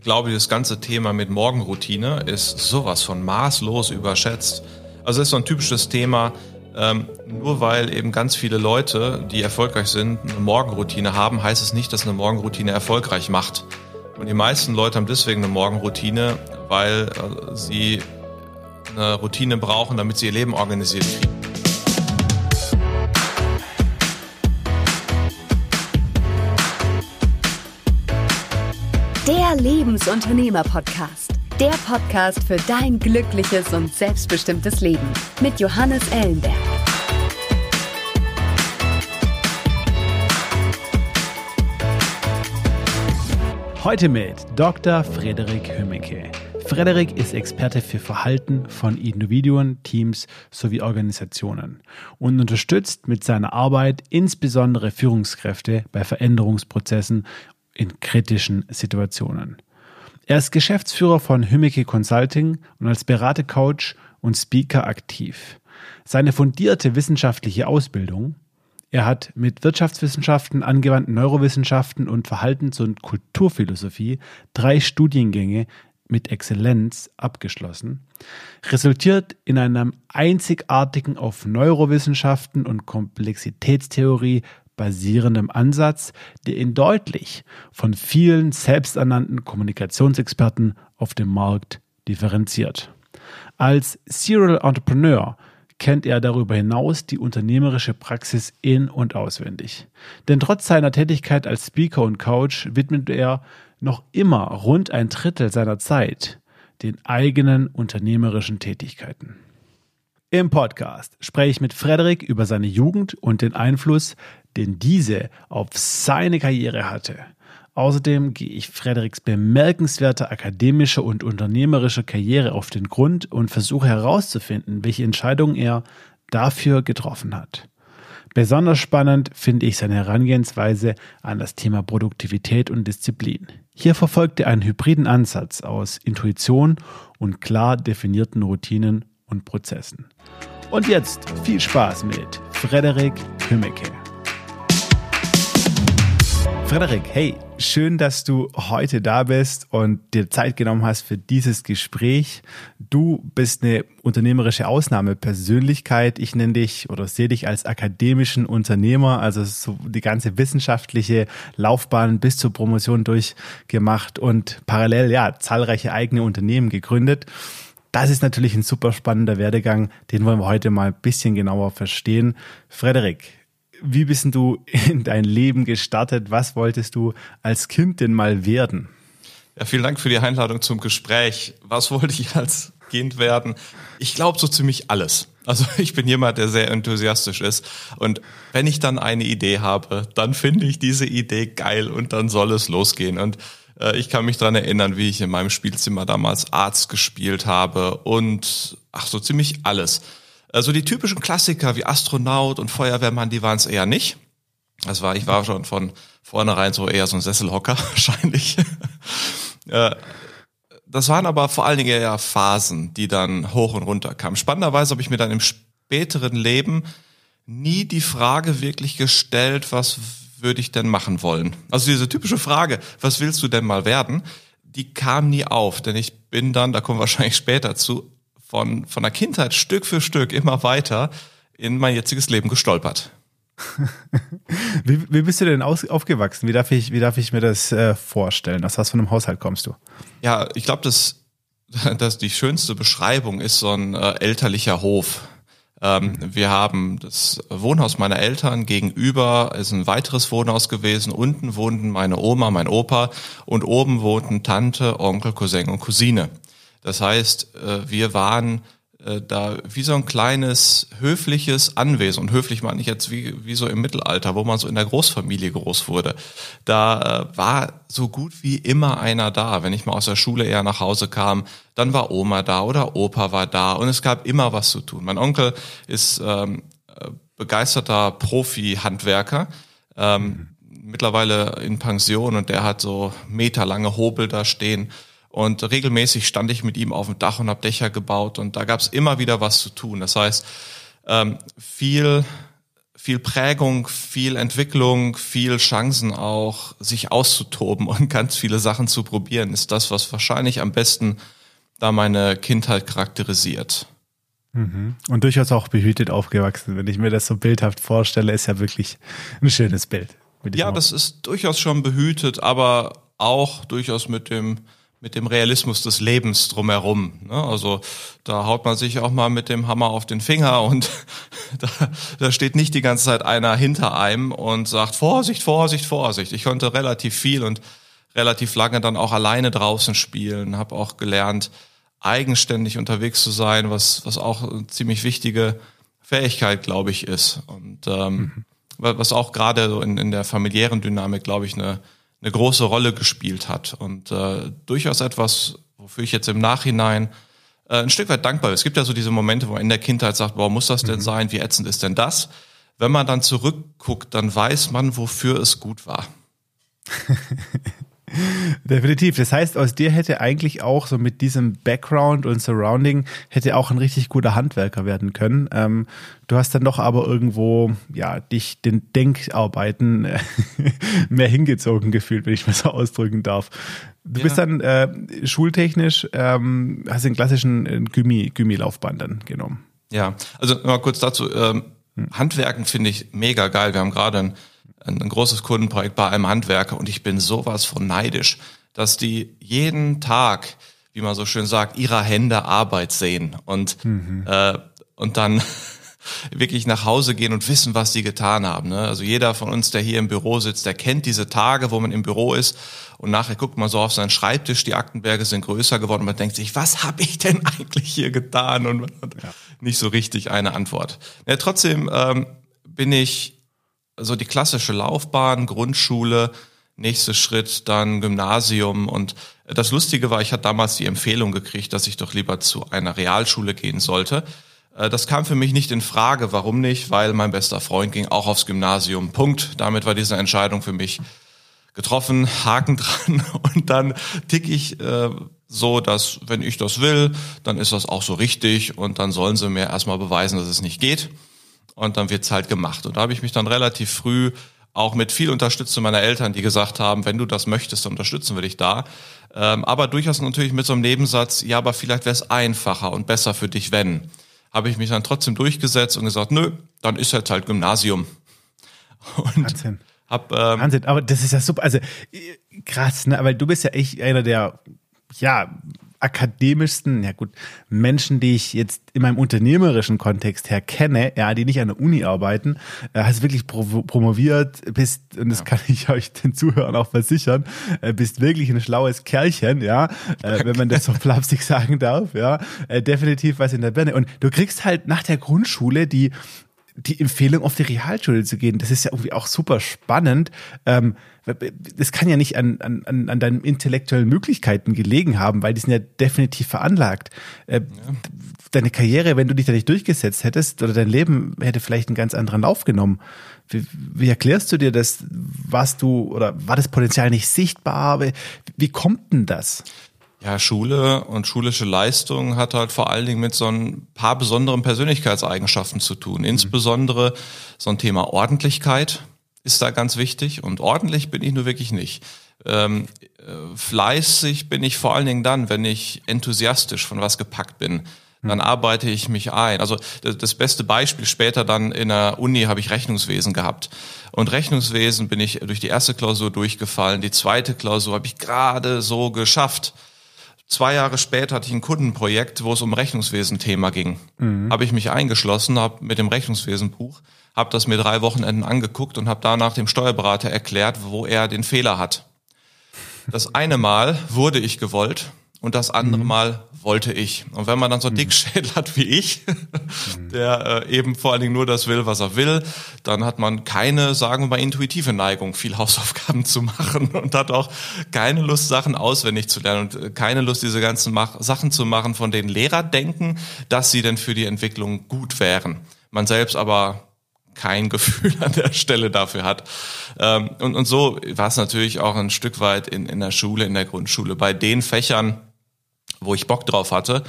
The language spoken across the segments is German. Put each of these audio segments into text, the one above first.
glaube, das ganze Thema mit Morgenroutine ist sowas von maßlos überschätzt. Also es ist so ein typisches Thema, ähm, nur weil eben ganz viele Leute, die erfolgreich sind, eine Morgenroutine haben, heißt es nicht, dass eine Morgenroutine erfolgreich macht. Und die meisten Leute haben deswegen eine Morgenroutine, weil äh, sie eine Routine brauchen, damit sie ihr Leben organisiert kriegen. Der Lebensunternehmer-Podcast. Der Podcast für dein glückliches und selbstbestimmtes Leben mit Johannes Ellenberg. Heute mit Dr. Frederik Hümmecke. Frederik ist Experte für Verhalten von Individuen, Teams sowie Organisationen und unterstützt mit seiner Arbeit insbesondere Führungskräfte bei Veränderungsprozessen in kritischen Situationen. Er ist Geschäftsführer von Hümmeke Consulting und als Beratercoach und Speaker aktiv. Seine fundierte wissenschaftliche Ausbildung er hat mit Wirtschaftswissenschaften, angewandten Neurowissenschaften und Verhaltens- und Kulturphilosophie drei Studiengänge mit Exzellenz abgeschlossen, resultiert in einem einzigartigen auf Neurowissenschaften und Komplexitätstheorie basierendem Ansatz, der ihn deutlich von vielen selbsternannten Kommunikationsexperten auf dem Markt differenziert. Als Serial Entrepreneur kennt er darüber hinaus die unternehmerische Praxis in und auswendig. Denn trotz seiner Tätigkeit als Speaker und Coach widmet er noch immer rund ein Drittel seiner Zeit den eigenen unternehmerischen Tätigkeiten. Im Podcast spreche ich mit Frederik über seine Jugend und den Einfluss, den diese auf seine Karriere hatte. Außerdem gehe ich Frederiks bemerkenswerter akademischer und unternehmerischer Karriere auf den Grund und versuche herauszufinden, welche Entscheidungen er dafür getroffen hat. Besonders spannend finde ich seine Herangehensweise an das Thema Produktivität und Disziplin. Hier verfolgt er einen hybriden Ansatz aus Intuition und klar definierten Routinen und Prozessen. Und jetzt viel Spaß mit Frederik Kümmecke. Frederik, hey, schön, dass du heute da bist und dir Zeit genommen hast für dieses Gespräch. Du bist eine unternehmerische Ausnahmepersönlichkeit. Ich nenne dich oder sehe dich als akademischen Unternehmer, also so die ganze wissenschaftliche Laufbahn bis zur Promotion durchgemacht und parallel ja zahlreiche eigene Unternehmen gegründet. Das ist natürlich ein super spannender Werdegang, den wollen wir heute mal ein bisschen genauer verstehen. Frederik, wie bist du in dein Leben gestartet? Was wolltest du als Kind denn mal werden? Ja, vielen Dank für die Einladung zum Gespräch. Was wollte ich als Kind werden? Ich glaube so ziemlich alles. Also ich bin jemand, der sehr enthusiastisch ist. Und wenn ich dann eine Idee habe, dann finde ich diese Idee geil und dann soll es losgehen. Und äh, ich kann mich dran erinnern, wie ich in meinem Spielzimmer damals Arzt gespielt habe und ach so ziemlich alles. Also die typischen Klassiker wie Astronaut und Feuerwehrmann, die waren es eher nicht. Das war, ich war schon von vornherein so eher so ein Sesselhocker wahrscheinlich. Äh, das waren aber vor allen Dingen eher Phasen, die dann hoch und runter kamen. Spannenderweise habe ich mir dann im späteren Leben nie die Frage wirklich gestellt, was würde ich denn machen wollen? Also diese typische Frage, was willst du denn mal werden? Die kam nie auf, denn ich bin dann, da kommen wir wahrscheinlich später zu, von, von der Kindheit Stück für Stück immer weiter in mein jetziges Leben gestolpert. wie, wie bist du denn aus, aufgewachsen? Wie darf ich, wie darf ich mir das äh, vorstellen? Aus was für einem Haushalt kommst du? Ja, ich glaube, dass, dass die schönste Beschreibung ist so ein äh, elterlicher Hof. Ähm, wir haben das Wohnhaus meiner Eltern gegenüber ist ein weiteres Wohnhaus gewesen. Unten wohnten meine Oma, mein Opa und oben wohnten Tante, Onkel, Cousin und Cousine. Das heißt, äh, wir waren äh, da wie so ein kleines höfliches Anwesen. Und höflich meine ich jetzt wie, wie so im Mittelalter, wo man so in der Großfamilie groß wurde. Da äh, war so gut wie immer einer da. Wenn ich mal aus der Schule eher nach Hause kam, dann war Oma da oder Opa war da und es gab immer was zu tun. Mein Onkel ist ähm, begeisterter Profi-Handwerker. Ähm, mhm. Mittlerweile in Pension und der hat so meterlange Hobel da stehen und regelmäßig stand ich mit ihm auf dem Dach und habe Dächer gebaut und da gab es immer wieder was zu tun. Das heißt, ähm, viel, viel Prägung, viel Entwicklung, viel Chancen auch, sich auszutoben und ganz viele Sachen zu probieren, ist das, was wahrscheinlich am besten da meine Kindheit charakterisiert. Mhm. Und durchaus auch behütet aufgewachsen. Wenn ich mir das so bildhaft vorstelle, ist ja wirklich ein schönes Bild. Ja, das ist durchaus schon behütet, aber auch durchaus mit dem mit dem Realismus des Lebens drumherum. Ne? Also da haut man sich auch mal mit dem Hammer auf den Finger und da, da steht nicht die ganze Zeit einer hinter einem und sagt Vorsicht, Vorsicht, Vorsicht. Ich konnte relativ viel und relativ lange dann auch alleine draußen spielen, habe auch gelernt, eigenständig unterwegs zu sein, was, was auch eine ziemlich wichtige Fähigkeit, glaube ich, ist. Und ähm, mhm. was auch gerade so in, in der familiären Dynamik, glaube ich, eine eine große Rolle gespielt hat und äh, durchaus etwas, wofür ich jetzt im Nachhinein äh, ein Stück weit dankbar bin. Es gibt ja so diese Momente, wo man in der Kindheit sagt, warum muss das denn mhm. sein? Wie ätzend ist denn das? Wenn man dann zurückguckt, dann weiß man, wofür es gut war. Definitiv. Das heißt, aus dir hätte eigentlich auch so mit diesem Background und Surrounding hätte auch ein richtig guter Handwerker werden können. Ähm, du hast dann doch aber irgendwo, ja, dich den Denkarbeiten mehr hingezogen gefühlt, wenn ich mal so ausdrücken darf. Du ja. bist dann äh, schultechnisch, ähm, hast den klassischen äh, Gymi, Gymi-Laufbahn dann genommen. Ja, also mal kurz dazu. Ähm, hm. Handwerken finde ich mega geil. Wir haben gerade ein ein, ein großes Kundenprojekt bei einem Handwerker und ich bin sowas von neidisch, dass die jeden Tag, wie man so schön sagt, ihrer Hände Arbeit sehen und, mhm. äh, und dann wirklich nach Hause gehen und wissen, was sie getan haben. Ne? Also jeder von uns, der hier im Büro sitzt, der kennt diese Tage, wo man im Büro ist und nachher guckt man so auf seinen Schreibtisch, die Aktenberge sind größer geworden und man denkt sich, was habe ich denn eigentlich hier getan? Und man hat ja. nicht so richtig eine Antwort. Ja, trotzdem ähm, bin ich so die klassische Laufbahn, Grundschule, nächster Schritt dann Gymnasium und das Lustige war, ich hatte damals die Empfehlung gekriegt, dass ich doch lieber zu einer Realschule gehen sollte. Äh, das kam für mich nicht in Frage. Warum nicht? Weil mein bester Freund ging auch aufs Gymnasium. Punkt. Damit war diese Entscheidung für mich getroffen, Haken dran und dann tick ich äh, so, dass wenn ich das will, dann ist das auch so richtig und dann sollen sie mir erstmal beweisen, dass es nicht geht und dann wird's halt gemacht. Und da habe ich mich dann relativ früh auch mit viel Unterstützung meiner Eltern, die gesagt haben, wenn du das möchtest, dann unterstützen wir dich da. Ähm, aber durchaus natürlich mit so einem Nebensatz, ja, aber vielleicht wäre es einfacher und besser für dich, wenn. Habe ich mich dann trotzdem durchgesetzt und gesagt, nö, dann ist jetzt halt Gymnasium. Und Wahnsinn. Hab, ähm, Wahnsinn, aber das ist ja super, also krass, ne? Weil du bist ja echt einer der, ja, akademischsten, ja gut, Menschen, die ich jetzt in meinem unternehmerischen Kontext her kenne, ja, die nicht an der Uni arbeiten, äh, hast wirklich pro promoviert, bist, und das ja. kann ich euch den Zuhörern auch versichern, äh, bist wirklich ein schlaues Kerlchen, ja, äh, wenn man das so flapsig sagen darf, ja, äh, definitiv was in der Birne. Und du kriegst halt nach der Grundschule die, die Empfehlung, auf die Realschule zu gehen. Das ist ja irgendwie auch super spannend. Ähm, das kann ja nicht an, an, an deinen intellektuellen Möglichkeiten gelegen haben, weil die sind ja definitiv veranlagt. Äh, ja. Deine Karriere, wenn du dich da nicht durchgesetzt hättest, oder dein Leben hätte vielleicht einen ganz anderen Lauf genommen. Wie, wie erklärst du dir das? Warst du oder war das Potenzial nicht sichtbar? Wie, wie kommt denn das? Ja, Schule und schulische Leistung hat halt vor allen Dingen mit so ein paar besonderen Persönlichkeitseigenschaften zu tun. Insbesondere so ein Thema Ordentlichkeit ist da ganz wichtig und ordentlich bin ich nur wirklich nicht. Ähm, äh, fleißig bin ich vor allen Dingen dann, wenn ich enthusiastisch von was gepackt bin. Dann arbeite ich mich ein. Also das beste Beispiel später dann in der Uni habe ich Rechnungswesen gehabt. Und Rechnungswesen bin ich durch die erste Klausur durchgefallen. Die zweite Klausur habe ich gerade so geschafft. Zwei Jahre später hatte ich ein Kundenprojekt, wo es um Rechnungswesen-Thema ging. Mhm. Habe ich mich eingeschlossen, habe mit dem Rechnungswesenbuch, habe das mir drei Wochenenden angeguckt und habe danach dem Steuerberater erklärt, wo er den Fehler hat. Das eine Mal wurde ich gewollt und das andere mhm. Mal wollte ich. Und wenn man dann so mhm. Dickschädel hat wie ich, mhm. der äh, eben vor allen Dingen nur das will, was er will, dann hat man keine, sagen wir mal, intuitive Neigung, viel Hausaufgaben zu machen und hat auch keine Lust, Sachen auswendig zu lernen und äh, keine Lust, diese ganzen Mach Sachen zu machen, von denen Lehrer denken, dass sie denn für die Entwicklung gut wären. Man selbst aber kein Gefühl an der Stelle dafür hat. Ähm, und, und so war es natürlich auch ein Stück weit in, in der Schule, in der Grundschule. Bei den Fächern, wo ich Bock drauf hatte,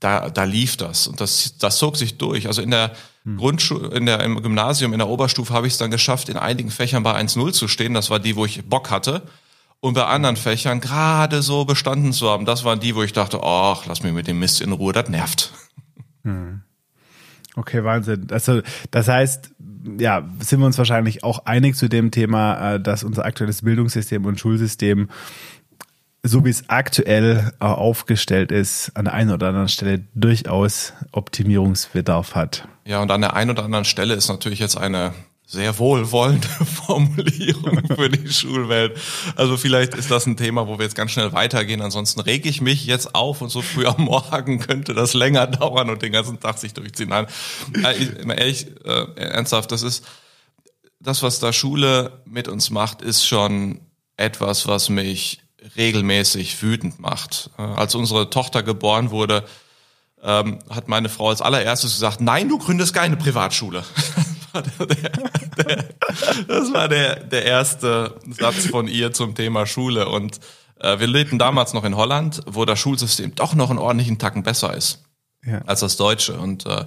da, da lief das. Und das, das zog sich durch. Also in der Hm. Grundschule, in der, im Gymnasium, in der Oberstufe habe ich es dann geschafft, in einigen Fächern bei 1-0 zu stehen. Das war die, wo ich Bock hatte. Und bei anderen Fächern gerade so bestanden zu haben. Das waren die, wo ich dachte, ach, lass mich mit dem Mist in Ruhe, das nervt. Hm. Okay, Wahnsinn. Also das heißt, ja, sind wir uns wahrscheinlich auch einig zu dem Thema, äh, dass unser aktuelles Bildungssystem und Schulsystem so wie es aktuell äh, aufgestellt ist, an der einen oder anderen Stelle durchaus Optimierungsbedarf hat. Ja, und an der einen oder anderen Stelle ist natürlich jetzt eine sehr wohlwollende Formulierung für die Schulwelt. Also vielleicht ist das ein Thema, wo wir jetzt ganz schnell weitergehen. Ansonsten reg ich mich jetzt auf und so früh am Morgen könnte das länger dauern und den ganzen Tag sich durchziehen. Nein, äh, ehrlich, äh, ernsthaft, das ist das, was da Schule mit uns macht, ist schon etwas, was mich regelmäßig wütend macht. Äh, als unsere Tochter geboren wurde, ähm, hat meine Frau als allererstes gesagt, nein, du gründest keine Privatschule. Das war der, der erste Satz von ihr zum Thema Schule. Und äh, wir lebten damals noch in Holland, wo das Schulsystem doch noch einen ordentlichen Tacken besser ist ja. als das deutsche. Und äh,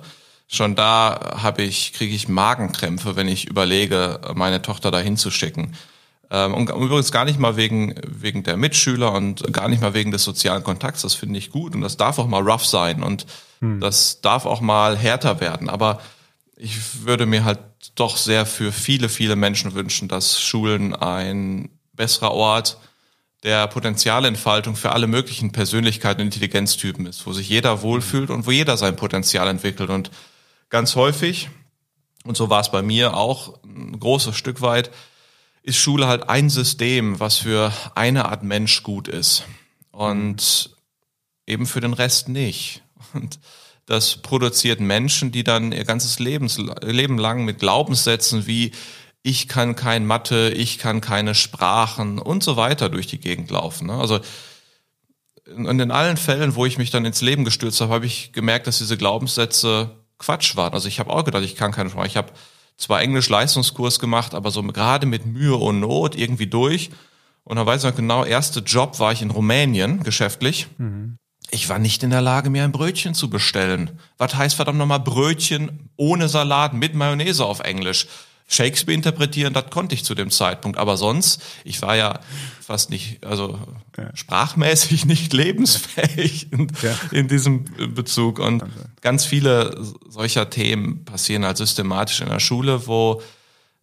schon da habe ich, kriege ich Magenkrämpfe, wenn ich überlege, meine Tochter dahin zu schicken. Ähm, und übrigens gar nicht mal wegen, wegen der Mitschüler und gar nicht mal wegen des sozialen Kontakts. Das finde ich gut und das darf auch mal rough sein und hm. das darf auch mal härter werden. Aber ich würde mir halt doch sehr für viele, viele Menschen wünschen, dass Schulen ein besserer Ort der Potenzialentfaltung für alle möglichen Persönlichkeiten und Intelligenztypen ist, wo sich jeder wohlfühlt und wo jeder sein Potenzial entwickelt. Und ganz häufig, und so war es bei mir auch ein großes Stück weit, ist Schule halt ein System, was für eine Art Mensch gut ist und eben für den Rest nicht. Und das produziert Menschen, die dann ihr ganzes Lebens, Leben lang mit Glaubenssätzen wie ich kann kein Mathe, ich kann keine Sprachen und so weiter durch die Gegend laufen. Ne? Also und in allen Fällen, wo ich mich dann ins Leben gestürzt habe, habe ich gemerkt, dass diese Glaubenssätze Quatsch waren. Also ich habe auch gedacht, ich kann keine Sprache. Ich habe zwar Englisch-Leistungskurs gemacht, aber so gerade mit Mühe und Not irgendwie durch. Und dann weiß ich noch genau, erste Job war ich in Rumänien, geschäftlich. Mhm. Ich war nicht in der Lage, mir ein Brötchen zu bestellen. Was heißt verdammt nochmal Brötchen ohne Salat mit Mayonnaise auf Englisch? Shakespeare interpretieren, das konnte ich zu dem Zeitpunkt. Aber sonst, ich war ja fast nicht, also ja. sprachmäßig nicht lebensfähig in, ja. in, diesem Bezug. Und ganz viele solcher Themen passieren halt systematisch in der Schule, wo,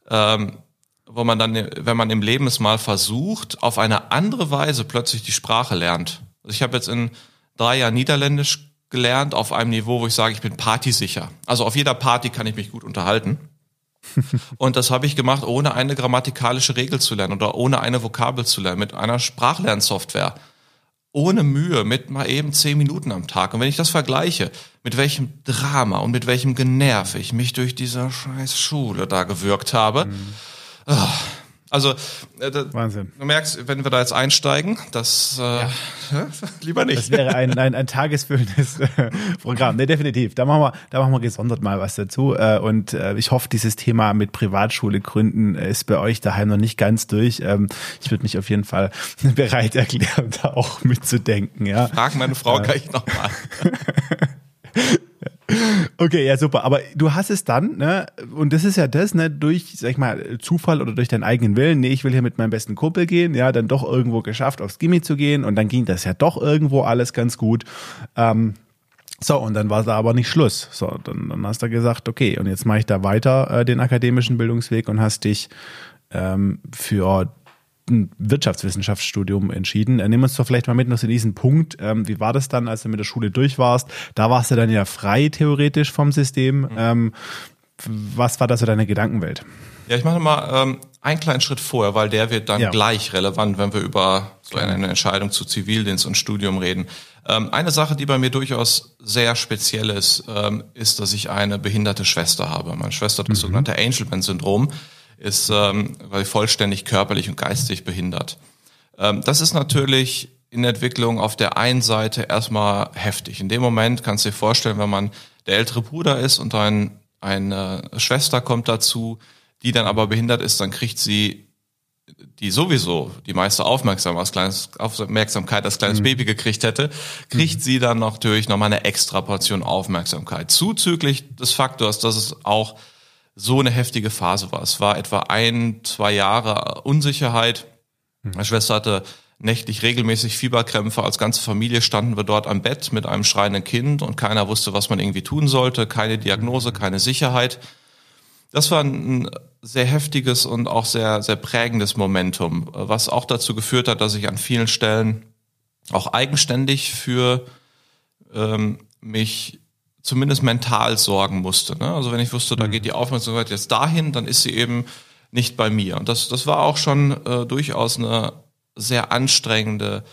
ähm, wo man dann, wenn man im Leben es mal versucht, auf eine andere Weise plötzlich die Sprache lernt. Also ich habe jetzt in drei Jahren Niederländisch gelernt auf einem Niveau, wo ich sage, ich bin partysicher. Also auf jeder Party kann ich mich gut unterhalten. Und das habe ich gemacht, ohne eine grammatikalische Regel zu lernen oder ohne eine Vokabel zu lernen, mit einer Sprachlernsoftware. Ohne Mühe, mit mal eben zehn Minuten am Tag. Und wenn ich das vergleiche, mit welchem Drama und mit welchem Generv ich mich durch diese scheiß Schule da gewirkt habe, mhm. oh, also äh, Wahnsinn. du merkst, wenn wir da jetzt einsteigen, das äh, ja. lieber nicht. Das wäre ein, ein, ein tagesfüllendes äh, Programm. Ne, definitiv. Da machen wir, da machen wir gesondert mal was dazu. Äh, und äh, ich hoffe, dieses Thema mit Privatschule gründen ist bei euch daheim noch nicht ganz durch. Ähm, ich würde mich auf jeden Fall bereit erklären, da auch mitzudenken. Ja. Frag meine Frau gleich nochmal. Okay, ja, super. Aber du hast es dann, ne, und das ist ja das, ne, durch, sag ich mal, Zufall oder durch deinen eigenen Willen, nee, ich will hier mit meinem besten Kumpel gehen, ja, dann doch irgendwo geschafft, aufs Gimmi zu gehen und dann ging das ja doch irgendwo alles ganz gut. Ähm, so, und dann war da aber nicht Schluss. So, dann, dann hast du gesagt, okay, und jetzt mache ich da weiter äh, den akademischen Bildungsweg und hast dich ähm, für ein Wirtschaftswissenschaftsstudium entschieden. Äh, nimm uns doch vielleicht mal mit noch zu diesem Punkt. Ähm, wie war das dann, als du mit der Schule durch warst? Da warst du dann ja frei theoretisch vom System. Mhm. Ähm, was war da so deine Gedankenwelt? Ja, ich mache mal ähm, einen kleinen Schritt vorher, weil der wird dann ja. gleich relevant, wenn wir über so eine, eine Entscheidung zu Zivildienst und Studium reden. Ähm, eine Sache, die bei mir durchaus sehr speziell ist, ähm, ist, dass ich eine behinderte Schwester habe. Meine Schwester hat das mhm. sogenannte Angelman-Syndrom ist ähm, vollständig körperlich und geistig behindert. Ähm, das ist natürlich in Entwicklung auf der einen Seite erstmal heftig. In dem Moment kannst du dir vorstellen, wenn man der ältere Bruder ist und ein, eine Schwester kommt dazu, die dann aber behindert ist, dann kriegt sie die sowieso die meiste Aufmerksamkeit als kleines, Aufmerksamkeit als kleines mhm. Baby gekriegt hätte, kriegt mhm. sie dann natürlich nochmal eine extra Portion Aufmerksamkeit. Zuzüglich des Faktors, dass es auch so eine heftige Phase war. Es war etwa ein, zwei Jahre Unsicherheit. Mhm. Meine Schwester hatte nächtlich regelmäßig Fieberkrämpfe. Als ganze Familie standen wir dort am Bett mit einem schreienden Kind und keiner wusste, was man irgendwie tun sollte. Keine Diagnose, mhm. keine Sicherheit. Das war ein sehr heftiges und auch sehr, sehr prägendes Momentum, was auch dazu geführt hat, dass ich an vielen Stellen auch eigenständig für ähm, mich zumindest mental sorgen musste. Ne? Also wenn ich wusste, da mhm. geht die Aufmerksamkeit jetzt dahin, dann ist sie eben nicht bei mir. Und das, das war auch schon äh, durchaus eine sehr anstrengende,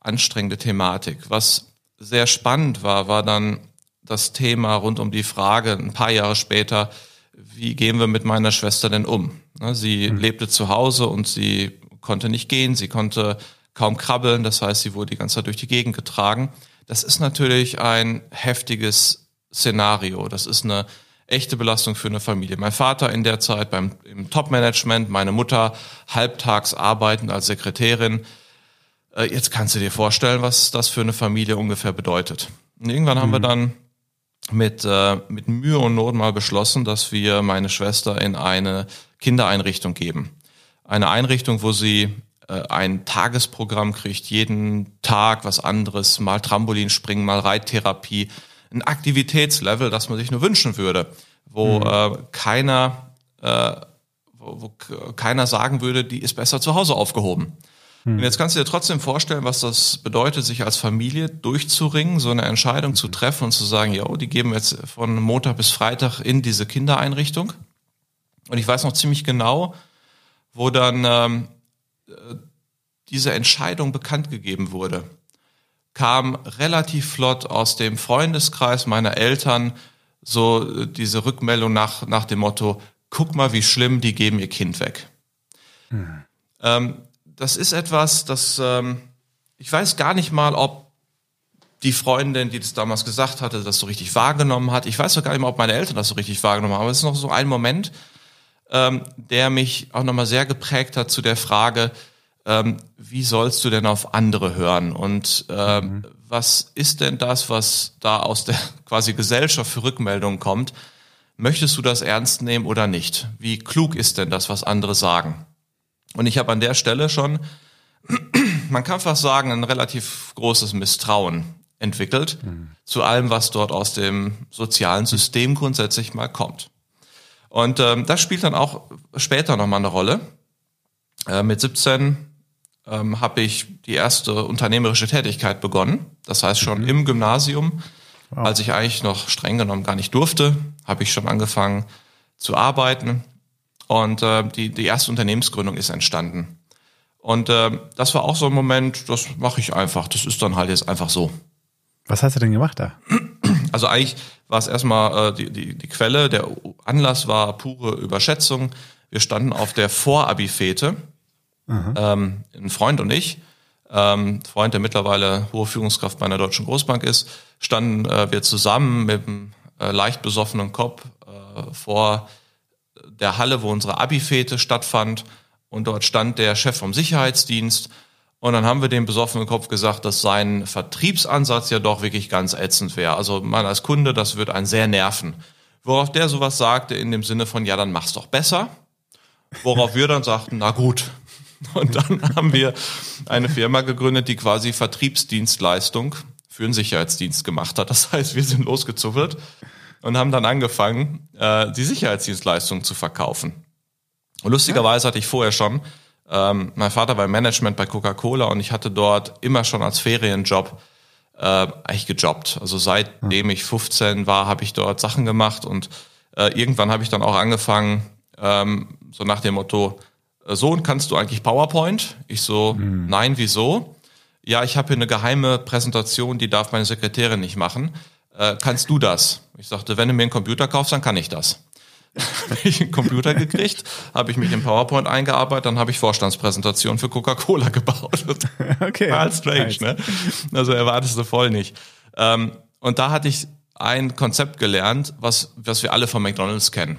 anstrengende Thematik. Was sehr spannend war, war dann das Thema rund um die Frage, ein paar Jahre später, wie gehen wir mit meiner Schwester denn um? Ne, sie mhm. lebte zu Hause und sie konnte nicht gehen, sie konnte kaum krabbeln, das heißt, sie wurde die ganze Zeit durch die Gegend getragen. Das ist natürlich ein heftiges Szenario. Das ist eine echte Belastung für eine Familie. Mein Vater in der Zeit beim im Top-Management, meine Mutter halbtags arbeitend als Sekretärin. Äh, jetzt kannst du dir vorstellen, was das für eine Familie ungefähr bedeutet. Und irgendwann mhm. haben wir mhm. dann mit, äh, mit Mühe und Not mal beschlossen, dass wir meine Schwester in eine Kindereinrichtung geben. Eine Einrichtung, wo sie äh, ein Tagesprogramm kriegt, jeden Tag was anderes, mal Trampolinspringen, mal Reittherapie, ein Aktivitätslevel, das man sich nur wünschen würde, wo mhm. äh, keiner, äh, wo, wo keiner sagen würde, die ist besser zu Hause aufgehoben. Und jetzt kannst du dir trotzdem vorstellen, was das bedeutet, sich als Familie durchzuringen, so eine Entscheidung zu treffen und zu sagen, ja, die geben jetzt von Montag bis Freitag in diese Kindereinrichtung. Und ich weiß noch ziemlich genau, wo dann ähm, diese Entscheidung bekannt gegeben wurde, kam relativ flott aus dem Freundeskreis meiner Eltern so diese Rückmeldung nach, nach dem Motto, guck mal, wie schlimm, die geben ihr Kind weg. Mhm. Ähm, das ist etwas, das ähm, ich weiß gar nicht mal, ob die Freundin, die das damals gesagt hatte, das so richtig wahrgenommen hat. Ich weiß auch gar nicht mal, ob meine Eltern das so richtig wahrgenommen haben. Aber es ist noch so ein Moment, ähm, der mich auch nochmal sehr geprägt hat zu der Frage, ähm, wie sollst du denn auf andere hören? Und ähm, mhm. was ist denn das, was da aus der quasi Gesellschaft für Rückmeldungen kommt? Möchtest du das ernst nehmen oder nicht? Wie klug ist denn das, was andere sagen? Und ich habe an der Stelle schon, man kann fast sagen, ein relativ großes Misstrauen entwickelt mhm. zu allem, was dort aus dem sozialen System grundsätzlich mal kommt. Und ähm, das spielt dann auch später nochmal eine Rolle. Äh, mit 17 ähm, habe ich die erste unternehmerische Tätigkeit begonnen. Das heißt schon mhm. im Gymnasium, wow. als ich eigentlich noch streng genommen gar nicht durfte, habe ich schon angefangen zu arbeiten und äh, die, die erste Unternehmensgründung ist entstanden. Und äh, das war auch so ein Moment, das mache ich einfach. Das ist dann halt jetzt einfach so. Was hast du denn gemacht da? Also eigentlich war es erstmal äh, die, die, die Quelle, der Anlass war pure Überschätzung. Wir standen auf der Vorabifete, ähm, ein Freund und ich, ähm, Freund, der mittlerweile hohe Führungskraft bei einer deutschen Großbank ist, standen äh, wir zusammen mit einem äh, leicht besoffenen Kopf äh, vor der Halle, wo unsere Abi-Fete stattfand. Und dort stand der Chef vom Sicherheitsdienst. Und dann haben wir dem besoffenen Kopf gesagt, dass sein Vertriebsansatz ja doch wirklich ganz ätzend wäre. Also man als Kunde, das wird einen sehr nerven. Worauf der sowas sagte in dem Sinne von, ja, dann mach's doch besser. Worauf wir dann sagten, na gut. Und dann haben wir eine Firma gegründet, die quasi Vertriebsdienstleistung für einen Sicherheitsdienst gemacht hat. Das heißt, wir sind losgezuckelt und haben dann angefangen, äh, die Sicherheitsdienstleistungen zu verkaufen. Und lustigerweise hatte ich vorher schon, ähm, mein Vater war im Management bei Coca-Cola und ich hatte dort immer schon als Ferienjob äh, eigentlich gejobbt. Also seitdem ich 15 war, habe ich dort Sachen gemacht und äh, irgendwann habe ich dann auch angefangen, ähm, so nach dem Motto, Sohn, kannst du eigentlich PowerPoint? Ich so, mhm. nein, wieso? Ja, ich habe hier eine geheime Präsentation, die darf meine Sekretärin nicht machen äh, kannst du das? Ich sagte, wenn du mir einen Computer kaufst, dann kann ich das. habe ich einen Computer gekriegt, habe ich mich in PowerPoint eingearbeitet, dann habe ich Vorstandspräsentation für Coca-Cola gebaut. Okay. Total strange, nice. ne? Also erwartest du voll nicht. Ähm, und da hatte ich ein Konzept gelernt, was, was wir alle von McDonalds kennen.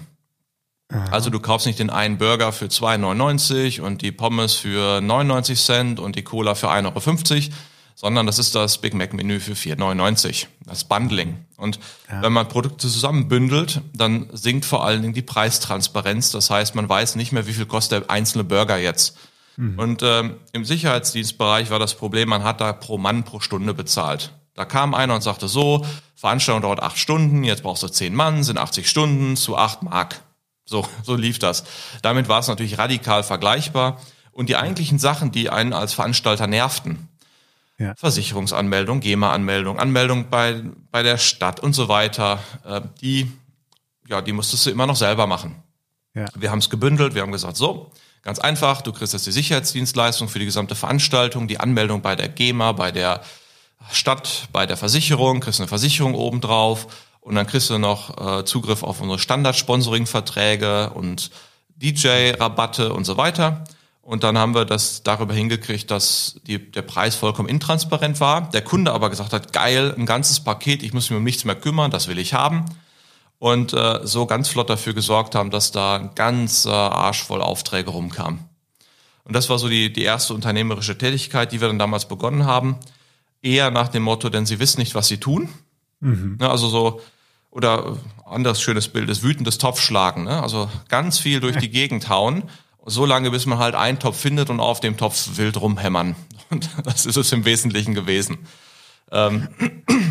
Also du kaufst nicht den einen Burger für 2,99 und die Pommes für 99 Cent und die Cola für 1,50 Euro, sondern das ist das Big Mac Menü für 4,99. Das Bundling. Und ja. wenn man Produkte zusammenbündelt, dann sinkt vor allen Dingen die Preistransparenz. Das heißt, man weiß nicht mehr, wie viel kostet der einzelne Burger jetzt. Mhm. Und ähm, im Sicherheitsdienstbereich war das Problem, man hat da pro Mann pro Stunde bezahlt. Da kam einer und sagte so, Veranstaltung dauert acht Stunden, jetzt brauchst du zehn Mann, sind 80 Stunden zu acht Mark. So, so lief das. Damit war es natürlich radikal vergleichbar. Und die eigentlichen Sachen, die einen als Veranstalter nervten, ja. Versicherungsanmeldung, GEMA-Anmeldung, Anmeldung bei, bei der Stadt und so weiter, äh, die, ja, die musstest du immer noch selber machen. Ja. Wir haben es gebündelt, wir haben gesagt, so, ganz einfach, du kriegst jetzt die Sicherheitsdienstleistung für die gesamte Veranstaltung, die Anmeldung bei der GEMA, bei der Stadt, bei der Versicherung, kriegst eine Versicherung obendrauf und dann kriegst du noch äh, Zugriff auf unsere Standard-Sponsoring-Verträge und DJ-Rabatte und so weiter. Und dann haben wir das darüber hingekriegt, dass die, der Preis vollkommen intransparent war. Der Kunde aber gesagt hat, geil, ein ganzes Paket, ich muss mich um nichts mehr kümmern, das will ich haben. Und äh, so ganz flott dafür gesorgt haben, dass da ein ganz äh, Arsch voll Aufträge rumkamen. Und das war so die, die erste unternehmerische Tätigkeit, die wir dann damals begonnen haben. Eher nach dem Motto, denn sie wissen nicht, was sie tun. Mhm. Ne, also so, oder anderes schönes Bild ist wütendes Topfschlagen. Ne? Also ganz viel durch die Gegend hauen so lange, bis man halt einen Topf findet und auf dem Topf wild rumhämmern. Und das ist es im Wesentlichen gewesen. Ähm,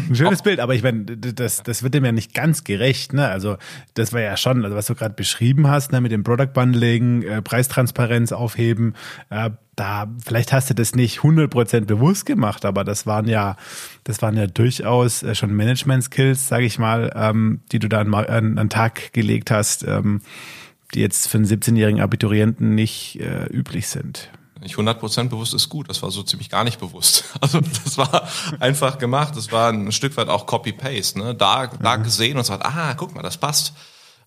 Ein schönes Bild, aber ich meine, das, das wird dem ja nicht ganz gerecht. Ne? Also das war ja schon, also was du gerade beschrieben hast, ne, mit dem Product Bundling, äh, Preistransparenz aufheben, äh, da vielleicht hast du das nicht 100% bewusst gemacht, aber das waren ja, das waren ja durchaus äh, schon Management-Skills, sage ich mal, ähm, die du da an, an, an Tag gelegt hast. Ähm, die jetzt für einen 17-jährigen Abiturienten nicht äh, üblich sind. Nicht 100% bewusst ist gut, das war so ziemlich gar nicht bewusst. Also das war einfach gemacht, das war ein Stück weit auch Copy-Paste. Ne? Da, da mhm. gesehen und sagt, ah, guck mal, das passt.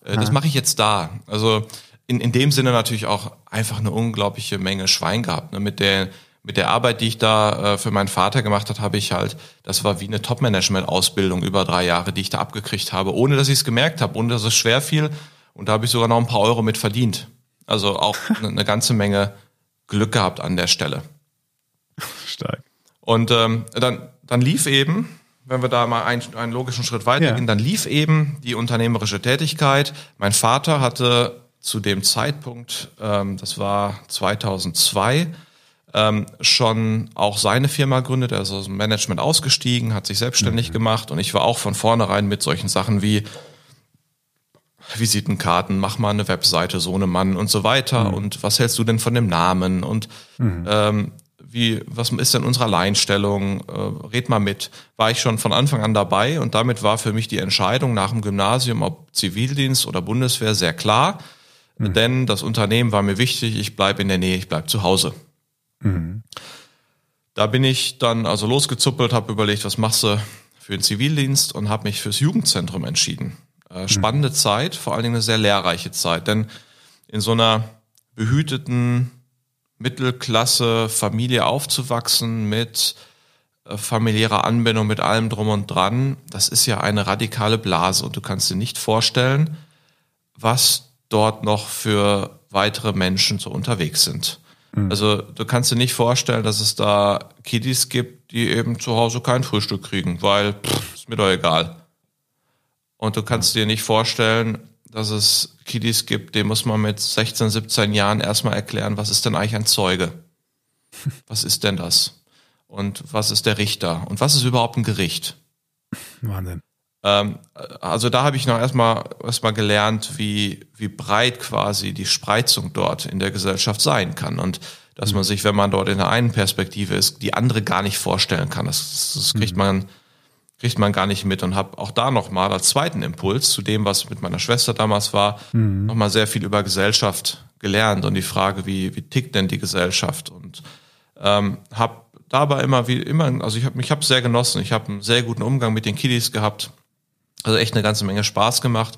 Äh, das mache ich jetzt da. Also in, in dem Sinne natürlich auch einfach eine unglaubliche Menge Schwein gehabt. Ne? Mit der mit der Arbeit, die ich da äh, für meinen Vater gemacht habe, habe ich halt, das war wie eine Top-Management-Ausbildung über drei Jahre, die ich da abgekriegt habe, ohne dass ich es gemerkt habe, ohne dass es schwer fiel, und da habe ich sogar noch ein paar Euro mit verdient. Also auch eine ganze Menge Glück gehabt an der Stelle. Stark. Und ähm, dann, dann lief eben, wenn wir da mal einen, einen logischen Schritt weitergehen, ja. dann lief eben die unternehmerische Tätigkeit. Mein Vater hatte zu dem Zeitpunkt, ähm, das war 2002, ähm, schon auch seine Firma gründet. Er ist aus dem Management ausgestiegen, hat sich selbstständig mhm. gemacht und ich war auch von vornherein mit solchen Sachen wie Visitenkarten, mach mal eine Webseite, so eine Mann und so weiter. Mhm. Und was hältst du denn von dem Namen? Und mhm. ähm, wie, was ist denn unsere Alleinstellung? Äh, red mal mit. War ich schon von Anfang an dabei und damit war für mich die Entscheidung nach dem Gymnasium, ob Zivildienst oder Bundeswehr, sehr klar. Mhm. Denn das Unternehmen war mir wichtig, ich bleibe in der Nähe, ich bleibe zu Hause. Mhm. Da bin ich dann also losgezuppelt, habe überlegt, was machst du für den Zivildienst und habe mich fürs Jugendzentrum entschieden. Äh, spannende mhm. Zeit, vor allen Dingen eine sehr lehrreiche Zeit, denn in so einer behüteten Mittelklasse Familie aufzuwachsen mit äh, familiärer Anbindung, mit allem drum und dran, das ist ja eine radikale Blase und du kannst dir nicht vorstellen, was dort noch für weitere Menschen so unterwegs sind. Mhm. Also du kannst dir nicht vorstellen, dass es da Kiddies gibt, die eben zu Hause kein Frühstück kriegen, weil pff, ist mir doch egal. Und du kannst dir nicht vorstellen, dass es Kiddies gibt, dem muss man mit 16, 17 Jahren erstmal erklären, was ist denn eigentlich ein Zeuge? Was ist denn das? Und was ist der Richter? Und was ist überhaupt ein Gericht? Wahnsinn. Ähm, also da habe ich noch erstmal erstmal gelernt, wie, wie breit quasi die Spreizung dort in der Gesellschaft sein kann. Und dass man mhm. sich, wenn man dort in der einen Perspektive ist, die andere gar nicht vorstellen kann. Das, das kriegt mhm. man kriegt man gar nicht mit und habe auch da nochmal als zweiten Impuls zu dem, was mit meiner Schwester damals war, mhm. nochmal sehr viel über Gesellschaft gelernt und die Frage, wie, wie tickt denn die Gesellschaft und ähm, habe dabei immer wie immer, also ich habe mich habe sehr genossen, ich habe einen sehr guten Umgang mit den Kiddies gehabt, also echt eine ganze Menge Spaß gemacht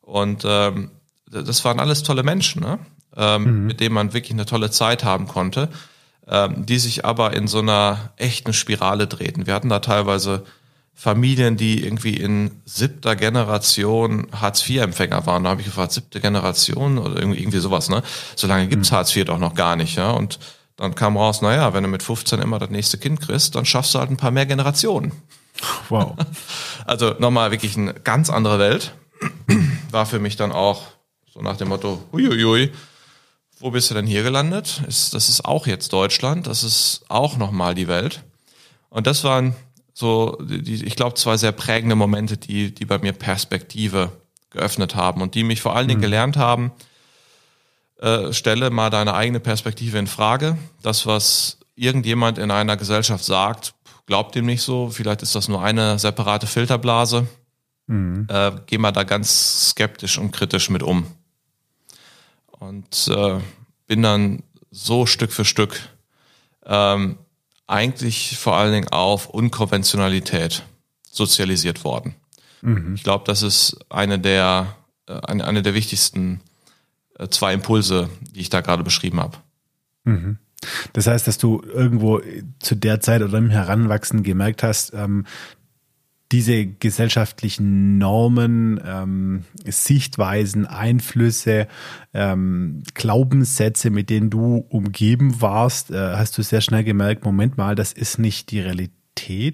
und ähm, das waren alles tolle Menschen, ne? ähm, mhm. mit denen man wirklich eine tolle Zeit haben konnte, ähm, die sich aber in so einer echten Spirale drehten. Wir hatten da teilweise Familien, die irgendwie in siebter Generation Hartz-IV-Empfänger waren. Da habe ich gefragt, siebte Generation oder irgendwie, irgendwie sowas, ne? So lange gibt's mhm. Hartz IV doch noch gar nicht, ja. Und dann kam raus, naja, wenn du mit 15 immer das nächste Kind kriegst, dann schaffst du halt ein paar mehr Generationen. Wow. Also nochmal wirklich eine ganz andere Welt. War für mich dann auch so nach dem Motto, huiuiui, wo bist du denn hier gelandet? Ist, das ist auch jetzt Deutschland, das ist auch nochmal die Welt. Und das waren so, die, ich glaube, zwei sehr prägende Momente, die, die bei mir Perspektive geöffnet haben und die mich vor allen Dingen mhm. gelernt haben, äh, stelle mal deine eigene Perspektive in Frage. Das, was irgendjemand in einer Gesellschaft sagt, glaubt dem nicht so. Vielleicht ist das nur eine separate Filterblase. Mhm. Äh, geh mal da ganz skeptisch und kritisch mit um. Und äh, bin dann so Stück für Stück ähm, eigentlich vor allen Dingen auf Unkonventionalität sozialisiert worden. Mhm. Ich glaube, das ist eine der, äh, eine, eine der wichtigsten äh, zwei Impulse, die ich da gerade beschrieben habe. Mhm. Das heißt, dass du irgendwo zu der Zeit oder im Heranwachsen gemerkt hast, ähm, diese gesellschaftlichen Normen, ähm, Sichtweisen, Einflüsse, ähm, Glaubenssätze, mit denen du umgeben warst, äh, hast du sehr schnell gemerkt, Moment mal, das ist nicht die Realität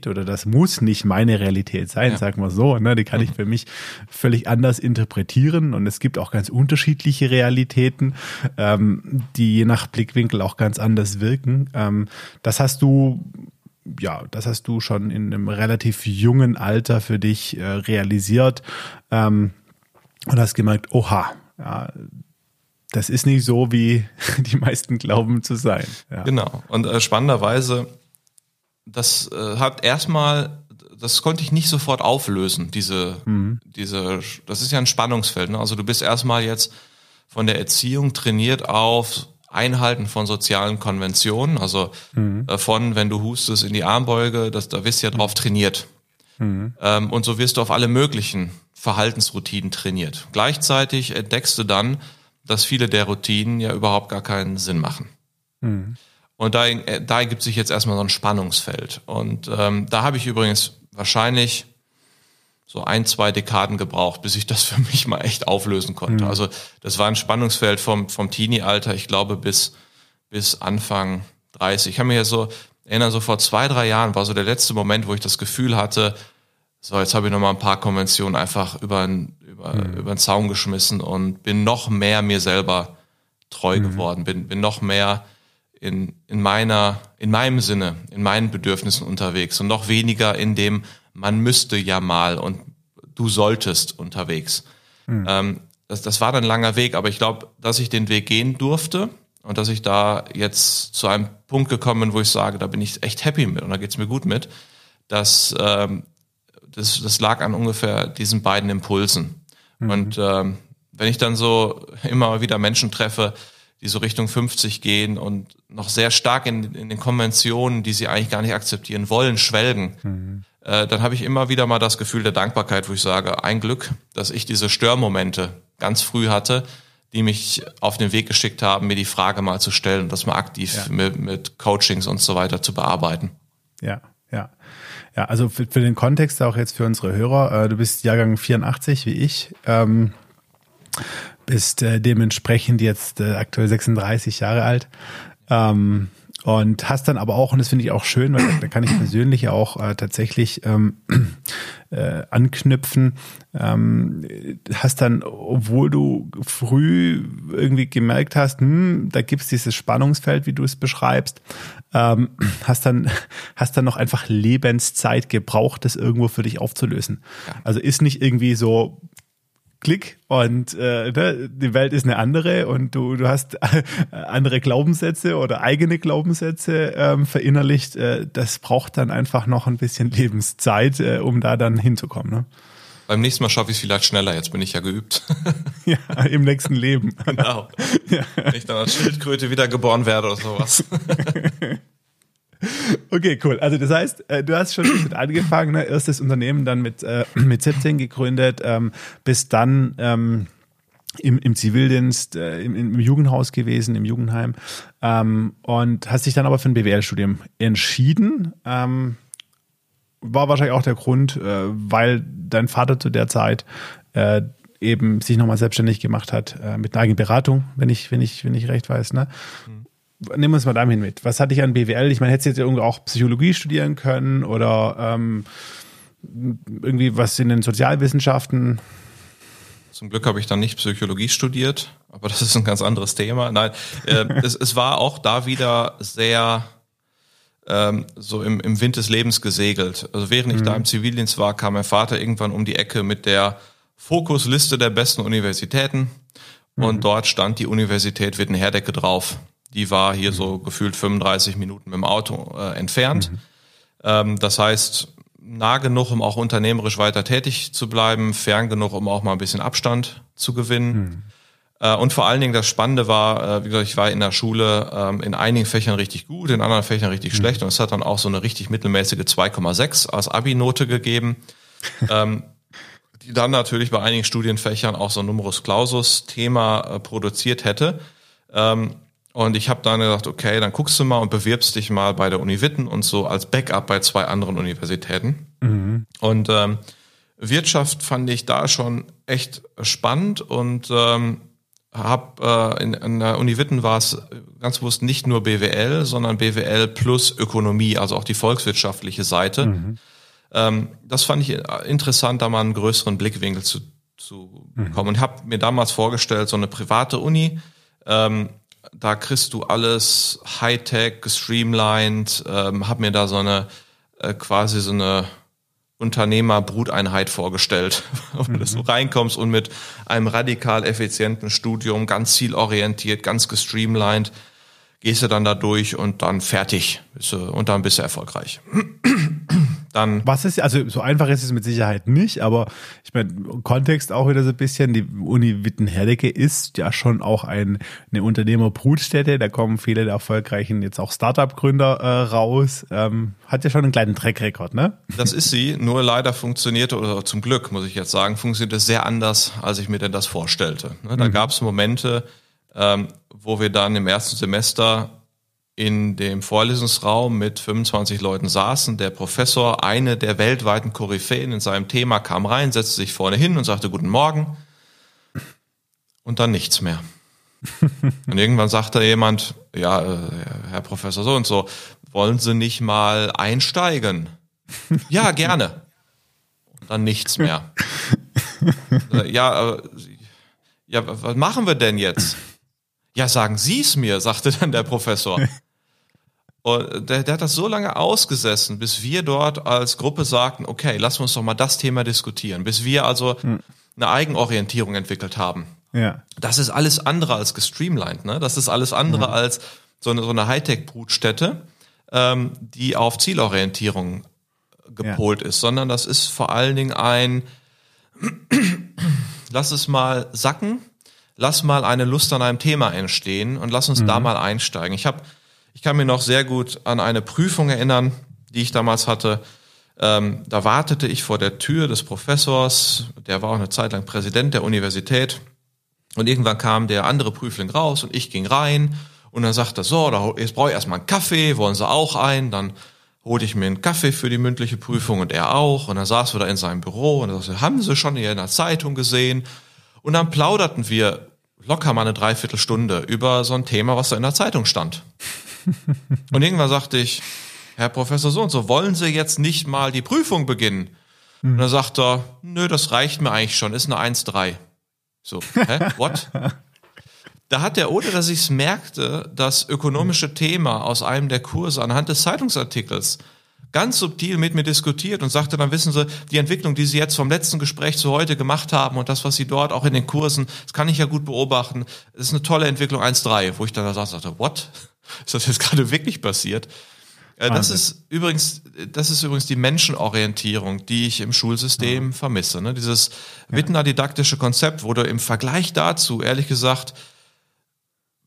oder das muss nicht meine Realität sein, ja. sagen wir so. Ne? Die kann ich für mich völlig anders interpretieren und es gibt auch ganz unterschiedliche Realitäten, ähm, die je nach Blickwinkel auch ganz anders wirken. Ähm, das hast du ja, das hast du schon in einem relativ jungen Alter für dich äh, realisiert ähm, und hast gemerkt, oha, ja, das ist nicht so, wie die meisten glauben zu sein. Ja. Genau. Und äh, spannenderweise, das äh, hat erstmal, das konnte ich nicht sofort auflösen, diese, mhm. diese, das ist ja ein Spannungsfeld. Ne? Also du bist erstmal jetzt von der Erziehung trainiert auf Einhalten von sozialen Konventionen, also mhm. äh, von, wenn du hustest, in die Armbeuge, das, da wirst du ja drauf trainiert. Mhm. Ähm, und so wirst du auf alle möglichen Verhaltensroutinen trainiert. Gleichzeitig entdeckst du dann, dass viele der Routinen ja überhaupt gar keinen Sinn machen. Mhm. Und da, äh, da ergibt sich jetzt erstmal so ein Spannungsfeld. Und ähm, da habe ich übrigens wahrscheinlich so ein, zwei Dekaden gebraucht, bis ich das für mich mal echt auflösen konnte. Mhm. Also das war ein Spannungsfeld vom, vom Teenie-Alter, ich glaube, bis, bis Anfang 30. Ich kann mich ja so erinnern, so vor zwei, drei Jahren war so der letzte Moment, wo ich das Gefühl hatte, so, jetzt habe ich noch mal ein paar Konventionen einfach über, über, mhm. über den Zaun geschmissen und bin noch mehr mir selber treu mhm. geworden, bin, bin noch mehr in, in meiner, in meinem Sinne, in meinen Bedürfnissen unterwegs und noch weniger in dem, man müsste ja mal und du solltest unterwegs. Mhm. Ähm, das, das war dann ein langer Weg, aber ich glaube, dass ich den Weg gehen durfte und dass ich da jetzt zu einem Punkt gekommen bin, wo ich sage, da bin ich echt happy mit und da geht's mir gut mit, dass ähm, das, das lag an ungefähr diesen beiden Impulsen. Mhm. Und ähm, wenn ich dann so immer wieder Menschen treffe, die so Richtung 50 gehen und noch sehr stark in, in den Konventionen, die sie eigentlich gar nicht akzeptieren wollen, schwelgen, mhm. Äh, dann habe ich immer wieder mal das Gefühl der Dankbarkeit, wo ich sage, ein Glück, dass ich diese Störmomente ganz früh hatte, die mich auf den Weg geschickt haben, mir die Frage mal zu stellen und das mal aktiv ja. mit, mit Coachings und so weiter zu bearbeiten. Ja, ja. Ja, also für, für den Kontext auch jetzt für unsere Hörer, äh, du bist Jahrgang 84 wie ich. Ähm, bist äh, dementsprechend jetzt äh, aktuell 36 Jahre alt. Ähm, und hast dann aber auch, und das finde ich auch schön, weil da kann ich persönlich auch äh, tatsächlich ähm, äh, anknüpfen, ähm, hast dann, obwohl du früh irgendwie gemerkt hast, hm, da gibt's dieses Spannungsfeld, wie du es beschreibst, ähm, hast dann hast dann noch einfach Lebenszeit gebraucht, das irgendwo für dich aufzulösen. Also ist nicht irgendwie so Klick und äh, ne, die Welt ist eine andere und du, du hast andere Glaubenssätze oder eigene Glaubenssätze ähm, verinnerlicht. Äh, das braucht dann einfach noch ein bisschen Lebenszeit, äh, um da dann hinzukommen. Ne? Beim nächsten Mal schaffe ich es vielleicht schneller, jetzt bin ich ja geübt. ja, im nächsten Leben. Genau. ja. Wenn ich dann als Schildkröte wiedergeboren werde oder sowas. Okay, cool. Also das heißt, äh, du hast schon mit angefangen, ne? erstes Unternehmen dann mit, äh, mit 17 gegründet, ähm, bis dann ähm, im, im Zivildienst, äh, im, im Jugendhaus gewesen, im Jugendheim ähm, und hast dich dann aber für ein BWL-Studium entschieden. Ähm, war wahrscheinlich auch der Grund, äh, weil dein Vater zu der Zeit äh, eben sich nochmal selbstständig gemacht hat äh, mit einer eigenen Beratung, wenn ich, wenn ich, wenn ich recht weiß. Ne? Mhm. Nimm uns mal dahin mit. Was hatte ich an BWL? Ich meine, hättest du jetzt irgendwie auch Psychologie studieren können oder ähm, irgendwie was in den Sozialwissenschaften? Zum Glück habe ich dann nicht Psychologie studiert, aber das ist ein ganz anderes Thema. Nein, äh, es, es war auch da wieder sehr ähm, so im, im Wind des Lebens gesegelt. Also während ich mhm. da im Zivildienst war, kam mein Vater irgendwann um die Ecke mit der Fokusliste der besten Universitäten mhm. und dort stand die Universität Wittenherdecke drauf. Die war hier mhm. so gefühlt 35 Minuten mit dem Auto äh, entfernt. Mhm. Ähm, das heißt, nah genug, um auch unternehmerisch weiter tätig zu bleiben, fern genug, um auch mal ein bisschen Abstand zu gewinnen. Hm. Äh, und vor allen Dingen das Spannende war, äh, wie gesagt, ich war in der Schule ähm, in einigen Fächern richtig gut, in anderen Fächern richtig mhm. schlecht und es hat dann auch so eine richtig mittelmäßige 2,6 als Abi-Note gegeben, ähm, die dann natürlich bei einigen Studienfächern auch so ein Numerus Clausus-Thema äh, produziert hätte. Ähm, und ich habe dann gedacht, okay, dann guckst du mal und bewirbst dich mal bei der Uni Witten und so als Backup bei zwei anderen Universitäten. Mhm. Und ähm, Wirtschaft fand ich da schon echt spannend und ähm, hab äh, in, in der Uni Witten war es ganz bewusst nicht nur BWL, sondern BWL plus Ökonomie, also auch die volkswirtschaftliche Seite. Mhm. Ähm, das fand ich interessant, da mal einen größeren Blickwinkel zu, zu mhm. bekommen. Und habe mir damals vorgestellt, so eine private Uni, ähm, da kriegst du alles Hightech, gestreamlined, ähm, hab mir da so eine äh, quasi so eine Unternehmerbruteinheit vorgestellt, wo mhm. du so reinkommst und mit einem radikal effizienten Studium, ganz zielorientiert, ganz gestreamlined, gehst du dann da durch und dann fertig und dann bist du erfolgreich dann. Was ist, also so einfach ist es mit Sicherheit nicht, aber ich meine, Kontext auch wieder so ein bisschen. Die Uni Wittenherdecke ist ja schon auch ein, eine Unternehmerbrutstätte. Da kommen viele der erfolgreichen jetzt auch Startup-Gründer äh, raus. Ähm, hat ja schon einen kleinen Track-Record, ne? Das ist sie, nur leider funktionierte, oder zum Glück, muss ich jetzt sagen, funktioniert es sehr anders, als ich mir denn das vorstellte. Ne, da mhm. gab es Momente, ähm, wo wir dann im ersten Semester in dem Vorlesungsraum mit 25 Leuten saßen. Der Professor, eine der weltweiten Koryphäen in seinem Thema, kam rein, setzte sich vorne hin und sagte Guten Morgen. Und dann nichts mehr. Und irgendwann sagte jemand, ja, äh, Herr Professor so und so, wollen Sie nicht mal einsteigen? ja, gerne. Und dann nichts mehr. ja, äh, ja, was machen wir denn jetzt? Ja, sagen Sie es mir, sagte dann der Professor. Und der, der hat das so lange ausgesessen, bis wir dort als Gruppe sagten, okay, wir uns doch mal das Thema diskutieren, bis wir also hm. eine Eigenorientierung entwickelt haben. Ja. Das ist alles andere als gestreamlined, ne? Das ist alles andere ja. als so eine, so eine Hightech-Brutstätte, ähm, die auf Zielorientierung gepolt ja. ist, sondern das ist vor allen Dingen ein, lass es mal sacken, lass mal eine Lust an einem Thema entstehen und lass uns mhm. da mal einsteigen. Ich habe ich kann mir noch sehr gut an eine Prüfung erinnern, die ich damals hatte. Ähm, da wartete ich vor der Tür des Professors, der war auch eine Zeit lang Präsident der Universität. Und irgendwann kam der andere Prüfling raus und ich ging rein und dann sagte er, so, jetzt brauche ich erstmal einen Kaffee, wollen Sie auch ein? Dann holte ich mir einen Kaffee für die mündliche Prüfung und er auch. Und dann saß wir da in seinem Büro und er sagte, haben Sie schon hier in der Zeitung gesehen? Und dann plauderten wir locker mal eine Dreiviertelstunde über so ein Thema, was da in der Zeitung stand. Und irgendwann sagte ich, Herr Professor so und so, wollen Sie jetzt nicht mal die Prüfung beginnen? Hm. Und dann sagt er, nö, das reicht mir eigentlich schon, ist eine 1-3. So, hä? What? Da hat er, ohne dass ich es merkte, das ökonomische Thema aus einem der Kurse anhand des Zeitungsartikels ganz subtil mit mir diskutiert und sagte, dann wissen Sie, die Entwicklung, die Sie jetzt vom letzten Gespräch zu heute gemacht haben und das, was Sie dort auch in den Kursen, das kann ich ja gut beobachten, das ist eine tolle Entwicklung 1-3, wo ich dann da sagte, what? Ist das jetzt gerade wirklich passiert? Äh, das ist übrigens, das ist übrigens die Menschenorientierung, die ich im Schulsystem ja. vermisse. Ne? Dieses Wittener didaktische Konzept, wo du im Vergleich dazu, ehrlich gesagt,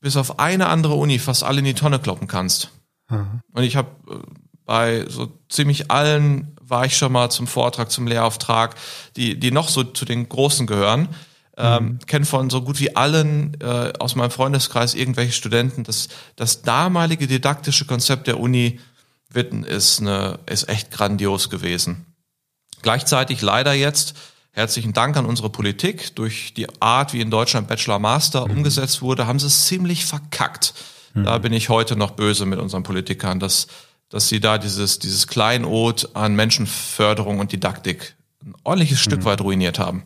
bis auf eine andere Uni fast alle in die Tonne kloppen kannst. Mhm. Und ich habe äh, bei so ziemlich allen war ich schon mal zum Vortrag, zum Lehrauftrag, die, die noch so zu den Großen gehören. Ähm, mhm. kenne von so gut wie allen äh, aus meinem Freundeskreis irgendwelche Studenten, dass das damalige didaktische Konzept der Uni Witten ist, eine, ist echt grandios gewesen. Gleichzeitig leider jetzt herzlichen Dank an unsere Politik. Durch die Art, wie in Deutschland Bachelor Master mhm. umgesetzt wurde, haben sie es ziemlich verkackt. Mhm. Da bin ich heute noch böse mit unseren Politikern, dass, dass sie da dieses, dieses Kleinod an Menschenförderung und Didaktik ein ordentliches mhm. Stück weit ruiniert haben.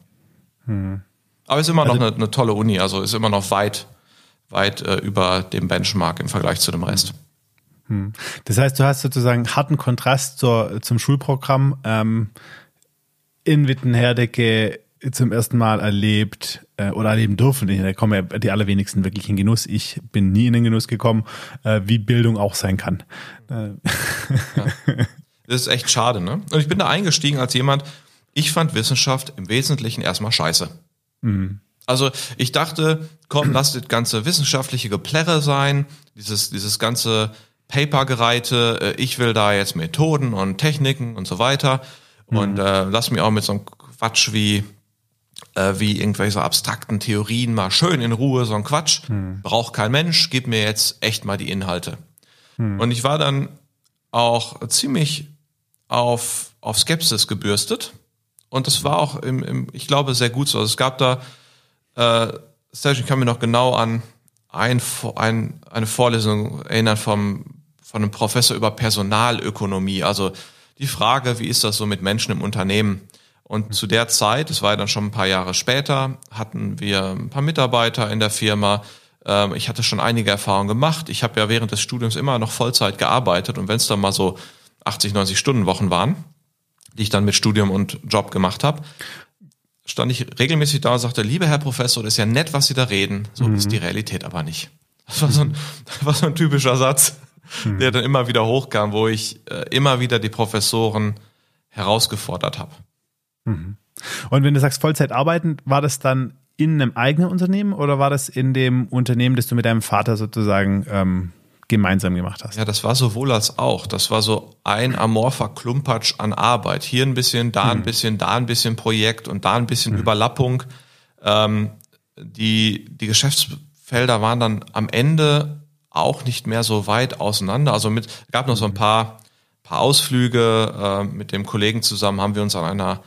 Mhm. Aber ist immer noch also, eine, eine, tolle Uni, also ist immer noch weit, weit äh, über dem Benchmark im Vergleich zu dem Rest. Hm. Das heißt, du hast sozusagen harten Kontrast zur, zum Schulprogramm ähm, in Wittenherdecke zum ersten Mal erlebt äh, oder erleben dürfen. Da kommen ja die allerwenigsten wirklich in Genuss. Ich bin nie in den Genuss gekommen, äh, wie Bildung auch sein kann. Äh. Ja. Das ist echt schade, ne? Und ich bin da eingestiegen als jemand, ich fand Wissenschaft im Wesentlichen erstmal scheiße. Mhm. Also ich dachte, komm, lass das ganze wissenschaftliche Geplärre sein, dieses, dieses ganze Paper-Gereite, äh, ich will da jetzt Methoden und Techniken und so weiter mhm. und äh, lass mich auch mit so einem Quatsch wie äh, wie irgendwelche abstrakten Theorien mal schön in Ruhe, so ein Quatsch. Mhm. Braucht kein Mensch, gib mir jetzt echt mal die Inhalte. Mhm. Und ich war dann auch ziemlich auf, auf Skepsis gebürstet. Und das war auch im, im ich glaube, sehr gut so. Also es gab da, äh, Serge, ich kann mir noch genau an ein, ein, eine Vorlesung erinnern vom, von einem Professor über Personalökonomie. Also die Frage, wie ist das so mit Menschen im Unternehmen? Und zu der Zeit, es war ja dann schon ein paar Jahre später, hatten wir ein paar Mitarbeiter in der Firma. Ähm, ich hatte schon einige Erfahrungen gemacht. Ich habe ja während des Studiums immer noch Vollzeit gearbeitet und wenn es dann mal so 80, 90 Stunden Wochen waren, die ich dann mit Studium und Job gemacht habe, stand ich regelmäßig da und sagte, lieber Herr Professor, das ist ja nett, was Sie da reden, so mhm. ist die Realität aber nicht. Das war so ein, das war so ein typischer Satz, mhm. der dann immer wieder hochkam, wo ich äh, immer wieder die Professoren herausgefordert habe. Mhm. Und wenn du sagst Vollzeit arbeiten, war das dann in einem eigenen Unternehmen oder war das in dem Unternehmen, das du mit deinem Vater sozusagen ähm, gemeinsam gemacht hast? Ja, das war sowohl als auch. Das war so ein amorpher Klumpatsch an Arbeit. Hier ein bisschen, da ein hm. bisschen, da ein bisschen Projekt und da ein bisschen hm. Überlappung. Ähm, die, die Geschäftsfelder waren dann am Ende auch nicht mehr so weit auseinander. Also mit gab noch so ein hm. paar, paar Ausflüge äh, mit dem Kollegen zusammen, haben wir uns an einer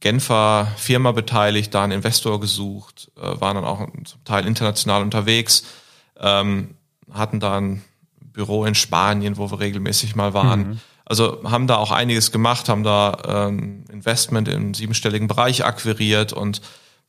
Genfer Firma beteiligt, da einen Investor gesucht, äh, waren dann auch zum Teil international unterwegs, ähm, hatten da ein Büro in Spanien, wo wir regelmäßig mal waren. Mhm. Also haben da auch einiges gemacht, haben da ähm, Investment im siebenstelligen Bereich akquiriert und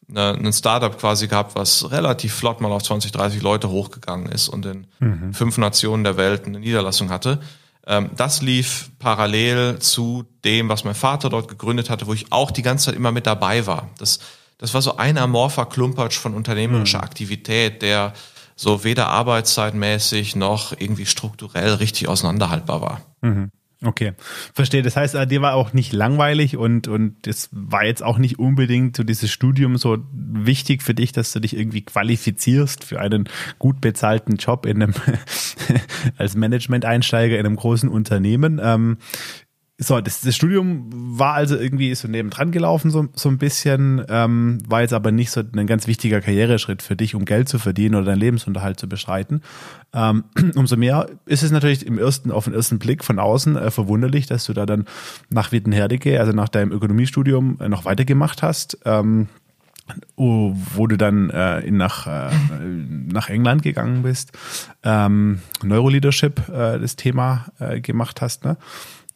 eine, ein Startup quasi gehabt, was relativ flott mal auf 20, 30 Leute hochgegangen ist und in mhm. fünf Nationen der Welt eine Niederlassung hatte. Ähm, das lief parallel zu dem, was mein Vater dort gegründet hatte, wo ich auch die ganze Zeit immer mit dabei war. Das, das war so ein amorpher Klumpatsch von unternehmerischer mhm. Aktivität, der so weder arbeitszeitmäßig noch irgendwie strukturell richtig auseinanderhaltbar war. Mhm. Okay, verstehe. Das heißt, dir war auch nicht langweilig und und es war jetzt auch nicht unbedingt so dieses Studium so wichtig für dich, dass du dich irgendwie qualifizierst für einen gut bezahlten Job in einem als Management-Einsteiger in einem großen Unternehmen. Ähm, so, das, das Studium war also irgendwie so nebendran gelaufen, so, so ein bisschen, ähm, war jetzt aber nicht so ein ganz wichtiger Karriereschritt für dich, um Geld zu verdienen oder deinen Lebensunterhalt zu bestreiten. Ähm, umso mehr ist es natürlich im ersten, auf den ersten Blick von außen äh, verwunderlich, dass du da dann nach Wittenherdecke, also nach deinem Ökonomiestudium, äh, noch weitergemacht hast. Ähm, wo du dann äh, nach, äh, nach England gegangen bist, ähm, Neuroleadership äh, das Thema äh, gemacht hast, ne?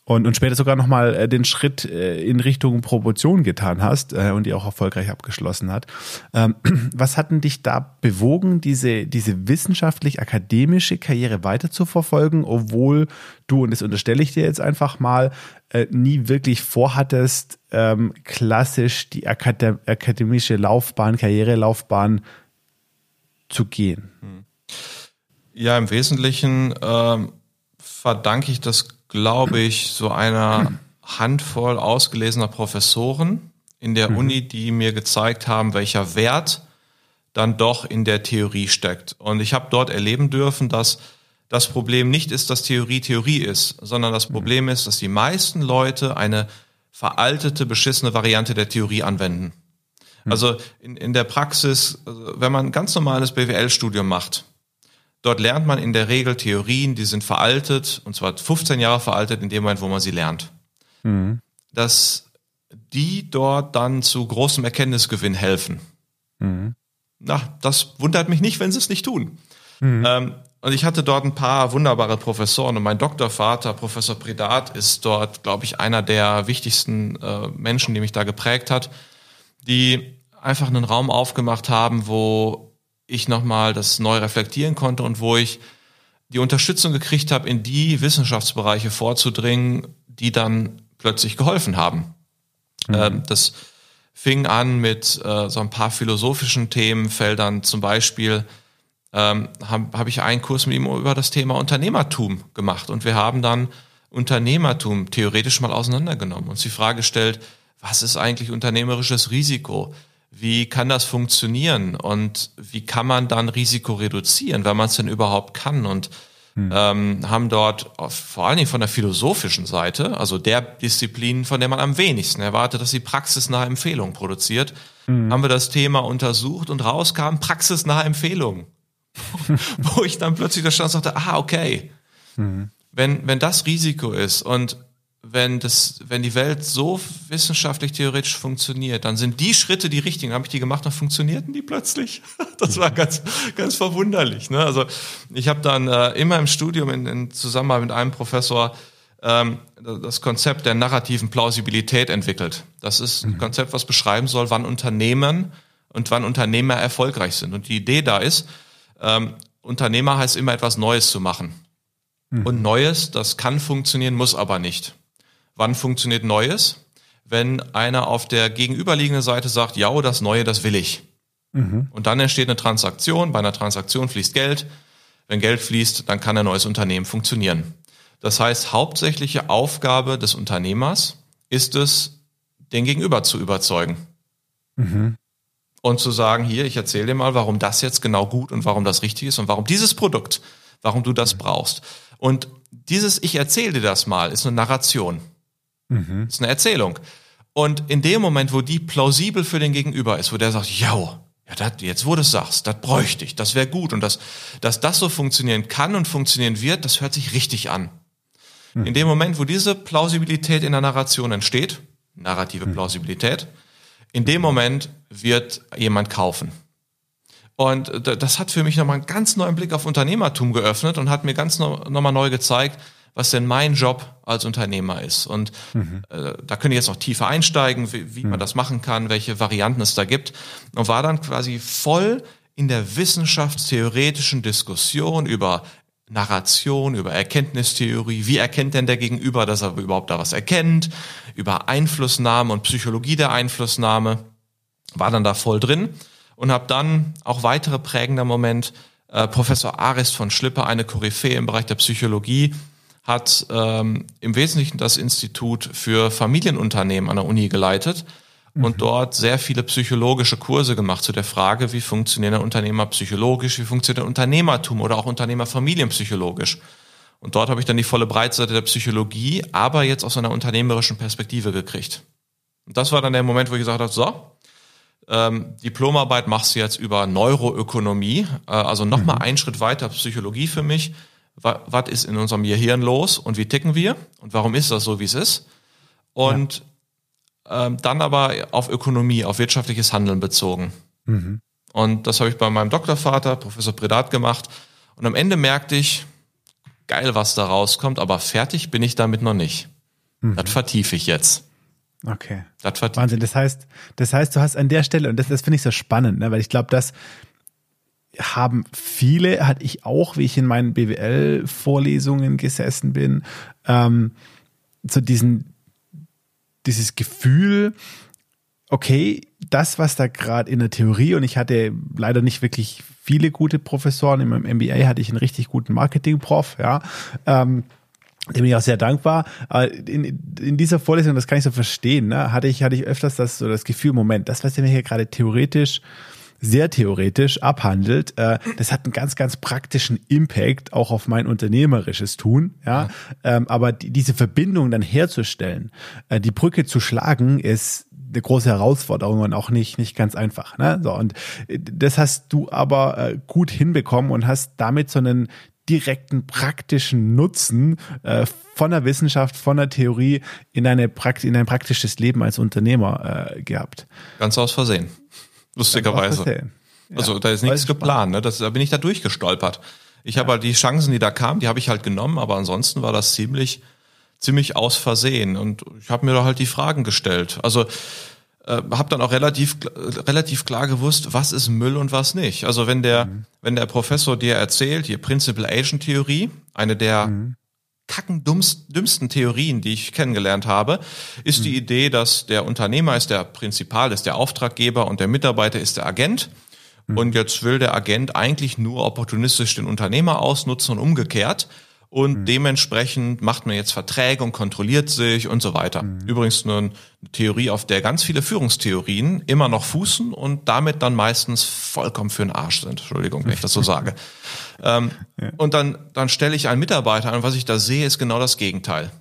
Und, und später sogar nochmal äh, den Schritt äh, in Richtung Promotion getan hast äh, und die auch erfolgreich abgeschlossen hat. Ähm, was hat denn dich da bewogen, diese, diese wissenschaftlich-akademische Karriere weiter zu verfolgen, obwohl du, und das unterstelle ich dir jetzt einfach mal, äh, nie wirklich vorhattest, ähm, klassisch die Akadem akademische Laufbahn, Karrierelaufbahn zu gehen? Ja, im Wesentlichen ähm, verdanke ich das glaube ich, so einer Handvoll ausgelesener Professoren in der mhm. Uni, die mir gezeigt haben, welcher Wert dann doch in der Theorie steckt. Und ich habe dort erleben dürfen, dass das Problem nicht ist, dass Theorie Theorie ist, sondern das mhm. Problem ist, dass die meisten Leute eine veraltete, beschissene Variante der Theorie anwenden. Mhm. Also in, in der Praxis, also wenn man ein ganz normales BWL-Studium macht, Dort lernt man in der Regel Theorien, die sind veraltet, und zwar 15 Jahre veraltet in dem Moment, wo man sie lernt. Mhm. Dass die dort dann zu großem Erkenntnisgewinn helfen. Mhm. Na, das wundert mich nicht, wenn sie es nicht tun. Mhm. Ähm, und ich hatte dort ein paar wunderbare Professoren und mein Doktorvater, Professor Predat, ist dort, glaube ich, einer der wichtigsten äh, Menschen, die mich da geprägt hat, die einfach einen Raum aufgemacht haben, wo ich nochmal das neu reflektieren konnte und wo ich die Unterstützung gekriegt habe, in die Wissenschaftsbereiche vorzudringen, die dann plötzlich geholfen haben. Mhm. Ähm, das fing an mit äh, so ein paar philosophischen Themenfeldern, zum Beispiel ähm, habe hab ich einen Kurs mit ihm über das Thema Unternehmertum gemacht und wir haben dann Unternehmertum theoretisch mal auseinandergenommen und uns die Frage gestellt, was ist eigentlich unternehmerisches Risiko? Wie kann das funktionieren und wie kann man dann Risiko reduzieren, wenn man es denn überhaupt kann? Und hm. ähm, haben dort vor allen Dingen von der philosophischen Seite, also der Disziplin, von der man am wenigsten erwartet, dass sie praxisnahe Empfehlungen produziert, hm. haben wir das Thema untersucht und rauskam praxisnahe Empfehlungen. Wo ich dann plötzlich da stand und sagte, ah, okay. Hm. Wenn, wenn das Risiko ist und wenn das, wenn die Welt so wissenschaftlich theoretisch funktioniert, dann sind die Schritte die richtigen. Habe ich die gemacht, dann funktionierten die plötzlich. Das war ganz, ganz verwunderlich. Ne? Also ich habe dann äh, immer im Studium in, in Zusammenarbeit mit einem Professor ähm, das Konzept der narrativen Plausibilität entwickelt. Das ist ein mhm. Konzept, was beschreiben soll, wann Unternehmen und wann Unternehmer erfolgreich sind. Und die Idee da ist, ähm, Unternehmer heißt immer etwas Neues zu machen. Mhm. Und Neues, das kann funktionieren, muss aber nicht. Wann funktioniert Neues? Wenn einer auf der gegenüberliegenden Seite sagt, ja, das Neue, das will ich. Mhm. Und dann entsteht eine Transaktion. Bei einer Transaktion fließt Geld. Wenn Geld fließt, dann kann ein neues Unternehmen funktionieren. Das heißt, hauptsächliche Aufgabe des Unternehmers ist es, den Gegenüber zu überzeugen. Mhm. Und zu sagen, hier, ich erzähle dir mal, warum das jetzt genau gut und warum das richtig ist und warum dieses Produkt, warum du das brauchst. Und dieses Ich erzähle dir das mal ist eine Narration. Mhm. Das ist eine Erzählung. Und in dem Moment, wo die plausibel für den Gegenüber ist, wo der sagt, ja, ja, dat, jetzt wo du es sagst, das bräuchte ich, das wäre gut und das, dass das so funktionieren kann und funktionieren wird, das hört sich richtig an. Mhm. In dem Moment, wo diese Plausibilität in der Narration entsteht, narrative mhm. Plausibilität, in dem Moment wird jemand kaufen. Und das hat für mich nochmal einen ganz neuen Blick auf Unternehmertum geöffnet und hat mir ganz nochmal neu gezeigt, was denn mein Job als Unternehmer ist. Und mhm. äh, da können ich jetzt noch tiefer einsteigen, wie, wie mhm. man das machen kann, welche Varianten es da gibt. Und war dann quasi voll in der wissenschaftstheoretischen Diskussion über Narration, über Erkenntnistheorie, wie erkennt denn der Gegenüber, dass er überhaupt da was erkennt, über Einflussnahme und Psychologie der Einflussnahme, war dann da voll drin und habe dann auch weitere prägender Moment äh, Professor Arist von Schlipper, eine Koryphäe im Bereich der Psychologie, hat ähm, im Wesentlichen das Institut für Familienunternehmen an der Uni geleitet und mhm. dort sehr viele psychologische Kurse gemacht zu der Frage, wie funktionieren Unternehmer psychologisch, wie funktioniert Unternehmertum oder auch Unternehmerfamilien psychologisch. Und dort habe ich dann die volle Breitseite der Psychologie, aber jetzt aus einer unternehmerischen Perspektive gekriegt. Und das war dann der Moment, wo ich gesagt habe, so, ähm, Diplomarbeit machst du jetzt über Neuroökonomie, äh, also nochmal mhm. einen Schritt weiter Psychologie für mich was ist in unserem Gehirn los und wie ticken wir und warum ist das so, wie es ist. Und ja. ähm, dann aber auf Ökonomie, auf wirtschaftliches Handeln bezogen. Mhm. Und das habe ich bei meinem Doktorvater, Professor Predat, gemacht. Und am Ende merkte ich, geil, was da rauskommt, aber fertig bin ich damit noch nicht. Mhm. Das vertiefe ich jetzt. Okay. Das Wahnsinn. Das heißt, das heißt, du hast an der Stelle, und das, das finde ich so spannend, ne, weil ich glaube, das haben viele, hatte ich auch, wie ich in meinen BWL-Vorlesungen gesessen bin, ähm, so diesen, dieses Gefühl, okay, das, was da gerade in der Theorie, und ich hatte leider nicht wirklich viele gute Professoren, in meinem MBA hatte ich einen richtig guten Marketing-Prof, ja, ähm, dem bin ich auch sehr dankbar. Aber in, in dieser Vorlesung, das kann ich so verstehen, ne, hatte ich, hatte ich öfters das, so das Gefühl, Moment, das, was der mir hier gerade theoretisch sehr theoretisch abhandelt, äh, das hat einen ganz, ganz praktischen Impact auch auf mein unternehmerisches Tun. Ja. Ähm, aber die, diese Verbindung dann herzustellen, äh, die Brücke zu schlagen, ist eine große Herausforderung und auch nicht, nicht ganz einfach. Ne? So, und äh, das hast du aber äh, gut hinbekommen und hast damit so einen direkten praktischen Nutzen äh, von der Wissenschaft, von der Theorie in, eine Prakt in ein praktisches Leben als Unternehmer äh, gehabt. Ganz aus Versehen. Lustigerweise. Ja, also da ist nichts geplant, ne? Das, da bin ich da durchgestolpert. Ich ja. habe halt die Chancen, die da kamen, die habe ich halt genommen, aber ansonsten war das ziemlich, ziemlich aus Versehen. Und ich habe mir da halt die Fragen gestellt. Also äh, habe dann auch relativ relativ klar gewusst, was ist Müll und was nicht. Also wenn der mhm. wenn der Professor dir erzählt, die Principal Agent Theorie, eine der mhm. Kacken dümmsten Theorien, die ich kennengelernt habe, ist mhm. die Idee, dass der Unternehmer ist der Prinzipal, ist der Auftraggeber und der Mitarbeiter ist der Agent. Mhm. Und jetzt will der Agent eigentlich nur opportunistisch den Unternehmer ausnutzen und umgekehrt. Und mhm. dementsprechend macht man jetzt Verträge und kontrolliert sich und so weiter. Mhm. Übrigens eine Theorie, auf der ganz viele Führungstheorien immer noch fußen und damit dann meistens vollkommen für den Arsch sind. Entschuldigung, wenn ich das so sage. ähm, ja. Und dann, dann stelle ich einen Mitarbeiter an und was ich da sehe, ist genau das Gegenteil.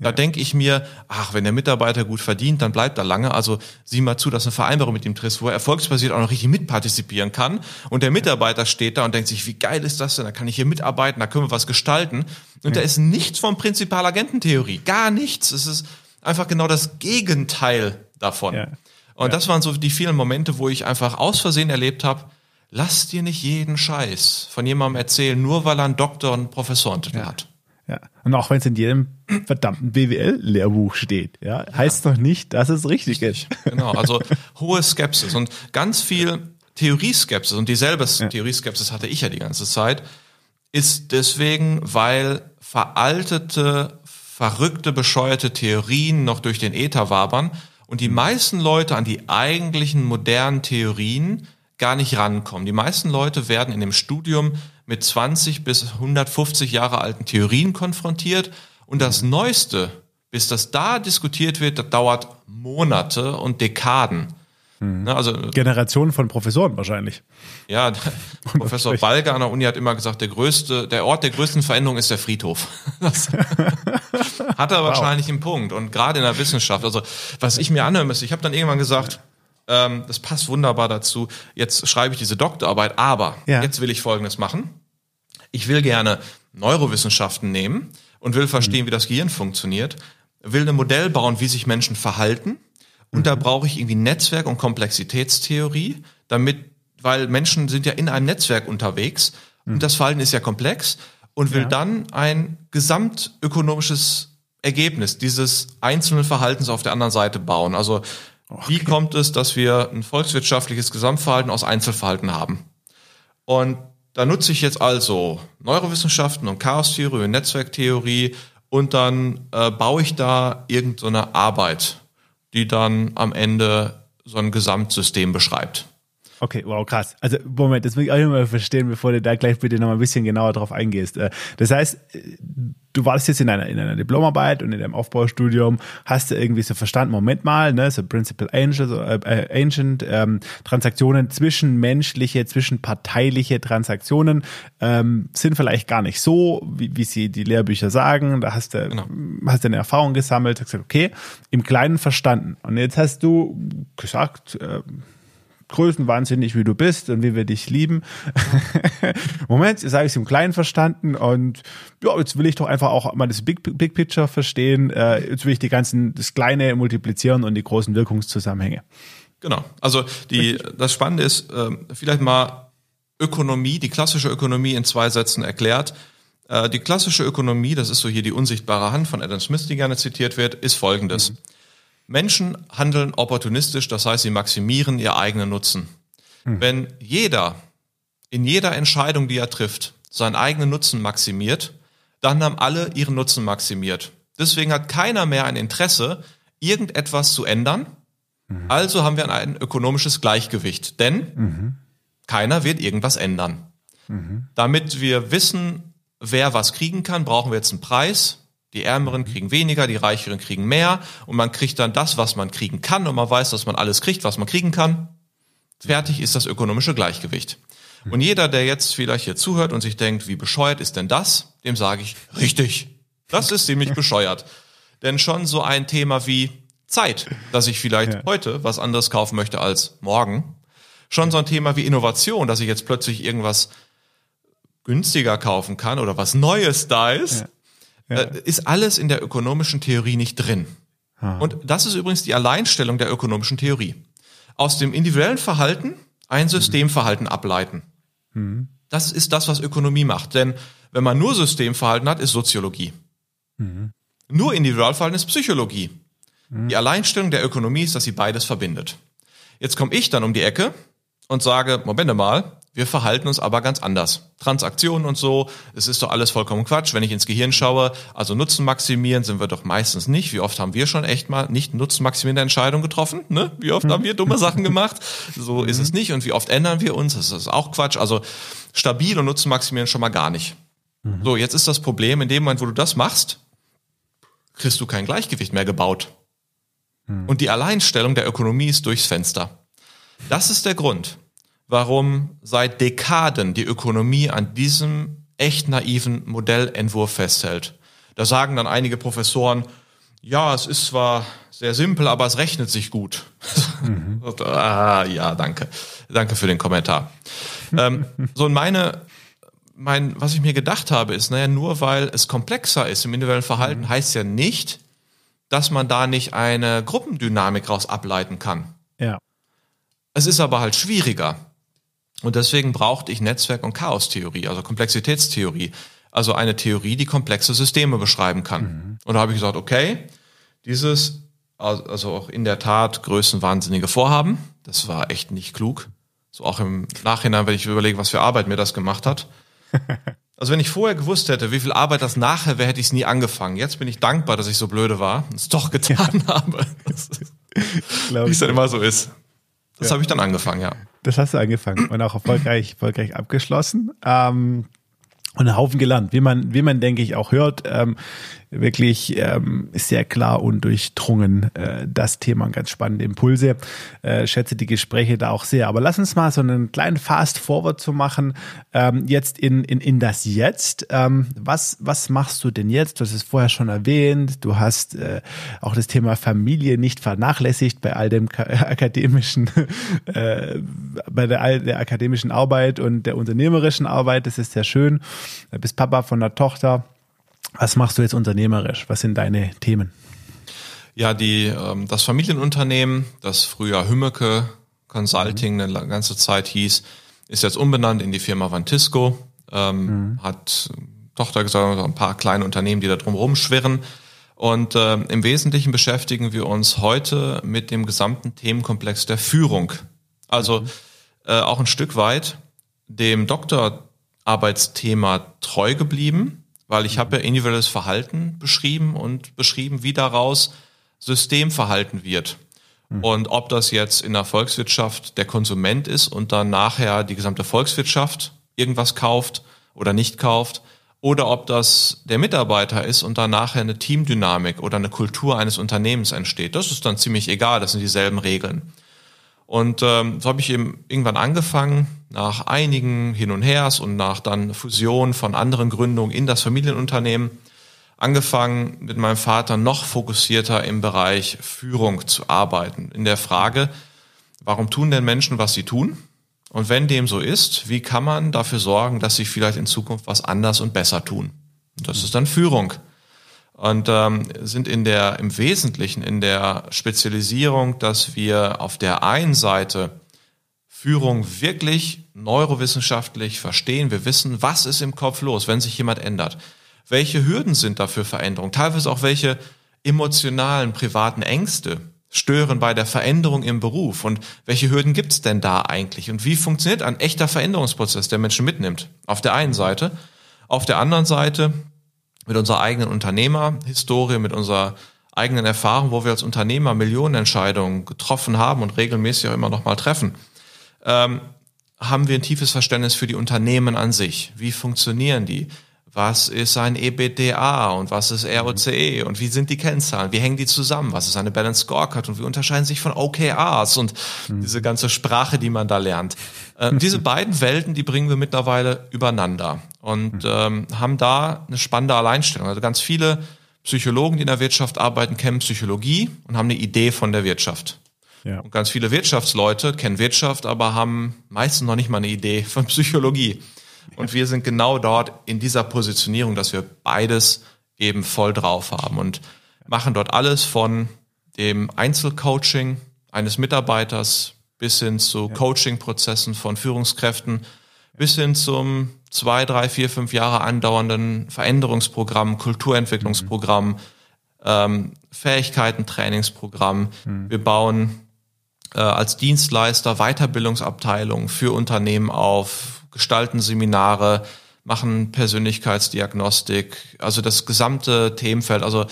Da denke ich mir, ach, wenn der Mitarbeiter gut verdient, dann bleibt er lange. Also sieh mal zu, dass eine Vereinbarung mit ihm triffst, wo er erfolgsbasiert auch noch richtig mitpartizipieren kann. Und der Mitarbeiter steht da und denkt sich, wie geil ist das denn? Da kann ich hier mitarbeiten, da können wir was gestalten. Und ja. da ist nichts von Prinzipalagententheorie. Gar nichts. Es ist einfach genau das Gegenteil davon. Ja. Und ja. das waren so die vielen Momente, wo ich einfach aus Versehen erlebt habe, lass dir nicht jeden Scheiß von jemandem erzählen, nur weil er einen Doktor und einen Professorentitel hat. Ja. Und auch wenn es in jedem verdammten BWL-Lehrbuch steht, ja, heißt ja. doch nicht, dass es richtig, richtig. ist. Genau, also hohe Skepsis und ganz viel Theorieskepsis und dieselbe ja. Theorieskepsis hatte ich ja die ganze Zeit, ist deswegen, weil veraltete, verrückte, bescheuerte Theorien noch durch den Äther wabern und die meisten Leute an die eigentlichen modernen Theorien gar nicht rankommen. Die meisten Leute werden in dem Studium mit 20 bis 150 Jahre alten Theorien konfrontiert und das mhm. Neueste, bis das da diskutiert wird, das dauert Monate und Dekaden. Mhm. Ne, also Generationen von Professoren wahrscheinlich. Ja, Professor Balger an der Uni hat immer gesagt, der größte, der Ort der größten Veränderung ist der Friedhof. Das hat er wow. wahrscheinlich einen Punkt. Und gerade in der Wissenschaft, also was ich mir anhören müsste, ich habe dann irgendwann gesagt, ähm, das passt wunderbar dazu. Jetzt schreibe ich diese Doktorarbeit, aber ja. jetzt will ich Folgendes machen. Ich will gerne Neurowissenschaften nehmen und will verstehen, mhm. wie das Gehirn funktioniert, will ein Modell bauen, wie sich Menschen verhalten. Und mhm. da brauche ich irgendwie Netzwerk- und Komplexitätstheorie, damit, weil Menschen sind ja in einem Netzwerk unterwegs mhm. und das Verhalten ist ja komplex und will ja. dann ein gesamtökonomisches Ergebnis dieses einzelnen Verhaltens auf der anderen Seite bauen. Also Okay. Wie kommt es, dass wir ein volkswirtschaftliches Gesamtverhalten aus Einzelverhalten haben? Und da nutze ich jetzt also Neurowissenschaften und Chaostheorie und Netzwerktheorie und dann äh, baue ich da irgendeine so Arbeit, die dann am Ende so ein Gesamtsystem beschreibt. Okay, wow, krass. Also, Moment, das will ich auch mal verstehen, bevor du da gleich bitte noch mal ein bisschen genauer drauf eingehst. Äh, das heißt, du warst jetzt in einer, in einer Diplomarbeit und in deinem Aufbaustudium, hast du irgendwie so verstanden, Moment mal, ne, so Principal Angel, so, äh, Ancient, ähm, Transaktionen, zwischenmenschliche, zwischenparteiliche Transaktionen ähm, sind vielleicht gar nicht so, wie, wie sie die Lehrbücher sagen. Da hast du, genau. hast du eine Erfahrung gesammelt, hast gesagt, okay, im Kleinen verstanden. Und jetzt hast du gesagt, äh, größenwahnsinnig, wie du bist und wie wir dich lieben. Moment, jetzt habe ich es im Kleinen verstanden und ja, jetzt will ich doch einfach auch mal das Big, Big Picture verstehen. Äh, jetzt will ich die ganzen, das Kleine multiplizieren und die großen Wirkungszusammenhänge. Genau. Also die, das Spannende ist, äh, vielleicht mal Ökonomie, die klassische Ökonomie in zwei Sätzen erklärt. Äh, die klassische Ökonomie, das ist so hier die unsichtbare Hand von Adam Smith, die gerne zitiert wird, ist folgendes. Mhm. Menschen handeln opportunistisch, das heißt, sie maximieren ihr eigenen Nutzen. Hm. Wenn jeder in jeder Entscheidung, die er trifft, seinen eigenen Nutzen maximiert, dann haben alle ihren Nutzen maximiert. Deswegen hat keiner mehr ein Interesse, irgendetwas zu ändern. Mhm. Also haben wir ein ökonomisches Gleichgewicht, denn mhm. keiner wird irgendwas ändern. Mhm. Damit wir wissen, wer was kriegen kann, brauchen wir jetzt einen Preis. Die Ärmeren mhm. kriegen weniger, die Reicheren kriegen mehr und man kriegt dann das, was man kriegen kann und man weiß, dass man alles kriegt, was man kriegen kann. Fertig ist das ökonomische Gleichgewicht. Mhm. Und jeder, der jetzt vielleicht hier zuhört und sich denkt, wie bescheuert ist denn das, dem sage ich, richtig, das ist ziemlich bescheuert. Denn schon so ein Thema wie Zeit, dass ich vielleicht Ja. heute was anderes kaufen möchte als morgen. Schon so ein Thema wie Innovation, dass ich jetzt plötzlich irgendwas günstiger kaufen kann oder was Neues da ist, Ja. Äh, ist alles in der ökonomischen Theorie nicht drin. Und das ist übrigens die Alleinstellung der ökonomischen Theorie. Aus dem individuellen Verhalten ein Systemverhalten ableiten. Das ist das, was Ökonomie macht. Denn wenn man nur Systemverhalten hat, ist Soziologie. Nur Individualverhalten ist Psychologie. Die Alleinstellung der Ökonomie ist, dass sie beides verbindet. Jetzt komme ich dann um die Ecke und sage, Moment mal, wir verhalten uns aber ganz anders. Transaktionen und so, es ist doch alles vollkommen Quatsch. Wenn ich ins Gehirn schaue, also Nutzen maximieren sind wir doch meistens nicht. Wie oft haben wir schon echt mal nicht nutzenmaximierende Entscheidungen getroffen? Ne? Wie oft haben wir dumme Sachen gemacht? So ist es nicht. Und wie oft ändern wir uns? Das ist auch Quatsch. Also stabil und Nutzen maximieren schon mal gar nicht. So, jetzt ist das Problem, in dem Moment, wo du das machst, kriegst du kein Gleichgewicht mehr gebaut. Und die Alleinstellung der Ökonomie ist durchs Fenster. Das ist der Grund, warum seit Dekaden die Ökonomie an diesem echt naiven Modellentwurf festhält. Da sagen dann einige Professoren, ja, es ist zwar sehr simpel, aber es rechnet sich gut. ah, ja, danke. Danke für den Kommentar. ähm, so, und meine, mein, was ich mir gedacht habe, ist, naja, nur weil es komplexer ist im individuellen Verhalten, heißt ja nicht, dass man da nicht eine Gruppendynamik raus ableiten kann. Ja. Es ist aber halt schwieriger. Und deswegen brauchte ich Netzwerk- und Chaostheorie, also Komplexitätstheorie. Also eine Theorie, die komplexe Systeme beschreiben kann. Und da habe ich gesagt, okay, dieses, also auch in der Tat größenwahnsinnige Vorhaben, das war echt nicht klug. So auch im Nachhinein, wenn ich überlege, was für Arbeit mir das gemacht hat. Also wenn ich vorher gewusst hätte, wie viel Arbeit das nachher wäre, hätte ich es nie angefangen. Jetzt bin ich dankbar, dass ich so blöde war und es doch getan habe. Glaub Wie es dann immer so ist. Das habe ich dann angefangen, ja. Das hast du angefangen und auch erfolgreich, erfolgreich abgeschlossen. Ähm, und einen Haufen gelernt, wie man, wie man denke ich auch hört, ähm, wirklich ähm, sehr klar und durchdrungen äh, das Thema, ganz spannende Impulse. Äh, schätze die Gespräche da auch sehr. Aber lass uns mal so einen kleinen Fast Forward zu machen. Ähm, jetzt in, in, in das Jetzt. Ähm, was, was machst du denn jetzt? Du hast es vorher schon erwähnt. Du hast äh, auch das Thema Familie nicht vernachlässigt bei all dem ka- akademischen, äh, bei der, der akademischen Arbeit und der unternehmerischen Arbeit. Das ist sehr schön. Du bist Papa von einer Tochter. Was machst du jetzt unternehmerisch? Was sind deine Themen? Ja, die, ähm, das Familienunternehmen, das früher Hümmeke Consulting eine ganze Zeit hieß, ist jetzt umbenannt in die Firma Vantisco, ähm, hat äh, Tochter gesagt, ein paar kleine Unternehmen, die da drum rumschwirren. Und ähm, im Wesentlichen beschäftigen wir uns heute mit dem gesamten Themenkomplex der Führung. Also äh, auch ein Stück weit dem Doktorarbeitsthema treu geblieben, weil ich habe ja individuelles Verhalten beschrieben und beschrieben, wie daraus Systemverhalten wird. Und ob das jetzt in der Volkswirtschaft der Konsument ist und dann nachher die gesamte Volkswirtschaft irgendwas kauft oder nicht kauft, oder ob das der Mitarbeiter ist und dann nachher eine Teamdynamik oder eine Kultur eines Unternehmens entsteht. Das ist dann ziemlich egal, das sind dieselben Regeln. Und ähm, so habe ich eben irgendwann angefangen, nach einigen Hin und Hers und nach dann Fusion von anderen Gründungen in das Familienunternehmen, angefangen mit meinem Vater noch fokussierter im Bereich Führung zu arbeiten. In der Frage, warum tun denn Menschen, was sie tun? Und wenn dem so ist, wie kann man dafür sorgen, dass sie vielleicht in Zukunft was anders und besser tun? Und das ist dann Führung. Und ähm, sind in der im Wesentlichen in der Spezialisierung, dass wir auf der einen Seite Führung wirklich neurowissenschaftlich verstehen. Wir wissen, was ist im Kopf los, wenn sich jemand ändert. Welche Hürden sind da für Veränderung? Teilweise auch welche emotionalen, privaten Ängste stören bei der Veränderung im Beruf und welche Hürden gibt's denn da eigentlich und wie funktioniert ein echter Veränderungsprozess, der Menschen mitnimmt? Auf der einen Seite. Auf der anderen Seite mit unserer eigenen Unternehmerhistorie, mit unserer eigenen Erfahrung, wo wir als Unternehmer Millionenentscheidungen getroffen haben und regelmäßig auch immer noch mal treffen, ähm, haben wir ein tiefes Verständnis für die Unternehmen an sich. Wie funktionieren die? Was ist ein EBITDA und was ist ROCE und wie sind die Kennzahlen? Wie hängen die zusammen? Was ist eine Balance Scorecard und wie unterscheiden sich von OKRs und diese ganze Sprache, die man da lernt? Äh, diese beiden Welten, die bringen wir mittlerweile übereinander und ähm, haben da eine spannende Alleinstellung. Also ganz viele Psychologen, die in der Wirtschaft arbeiten, kennen Psychologie und haben eine Idee von der Wirtschaft. Ja. Und ganz viele Wirtschaftsleute kennen Wirtschaft, aber haben meistens noch nicht mal eine Idee von Psychologie. Und wir sind genau dort in dieser Positionierung, dass wir beides eben voll drauf haben und machen dort alles von dem Einzelcoaching eines Mitarbeiters bis hin zu ja. Coaching-Prozessen von Führungskräften bis hin zum zwei, drei, vier, fünf Jahre andauernden Veränderungsprogramm, Kulturentwicklungsprogramm, mhm. ähm, Fähigkeiten-Trainingsprogramm. Mhm. Wir bauen äh, als Dienstleister Weiterbildungsabteilungen für Unternehmen auf, gestalten Seminare, machen Persönlichkeitsdiagnostik, also das gesamte Themenfeld. Also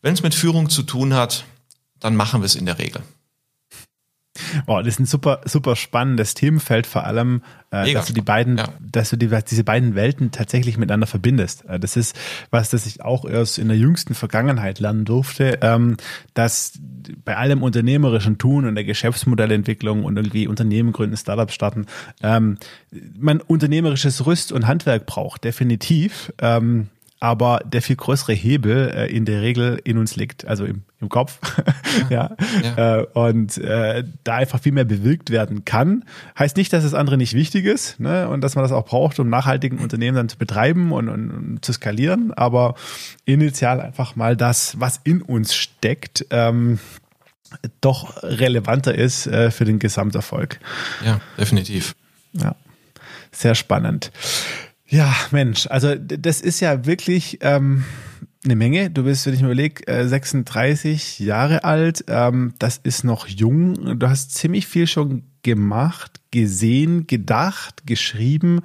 wenn es mit Führung zu tun hat, dann machen wir es in der Regel. Oh, das ist ein super, super spannendes Themenfeld, vor allem, äh, dass du die beiden, ja. dass du die, diese beiden Welten tatsächlich miteinander verbindest. Äh, das ist was, das ich auch erst in der jüngsten Vergangenheit lernen durfte, ähm, dass bei allem unternehmerischen Tun und der Geschäftsmodellentwicklung und irgendwie Unternehmen gründen, Startups starten, ähm, man unternehmerisches Rüst und Handwerk braucht, definitiv. Ähm, aber der viel größere Hebel äh, in der Regel in uns liegt, also im, im Kopf. ja. ja. Äh, und äh, da einfach viel mehr bewirkt werden kann. Heißt nicht, dass das andere nicht wichtig ist ne? und dass man das auch braucht, um nachhaltigen Unternehmen dann zu betreiben und, und, und zu skalieren, aber initial einfach mal das, was in uns steckt, ähm, doch relevanter ist äh, für den Gesamterfolg. Ja, definitiv. Ja, sehr spannend. Ja, Mensch, also das ist ja wirklich ähm, eine Menge. Du bist, wenn ich mir überlege, äh, 36 Jahre alt. Ähm, das ist noch jung. Du hast ziemlich viel schon gemacht, gesehen, gedacht, geschrieben.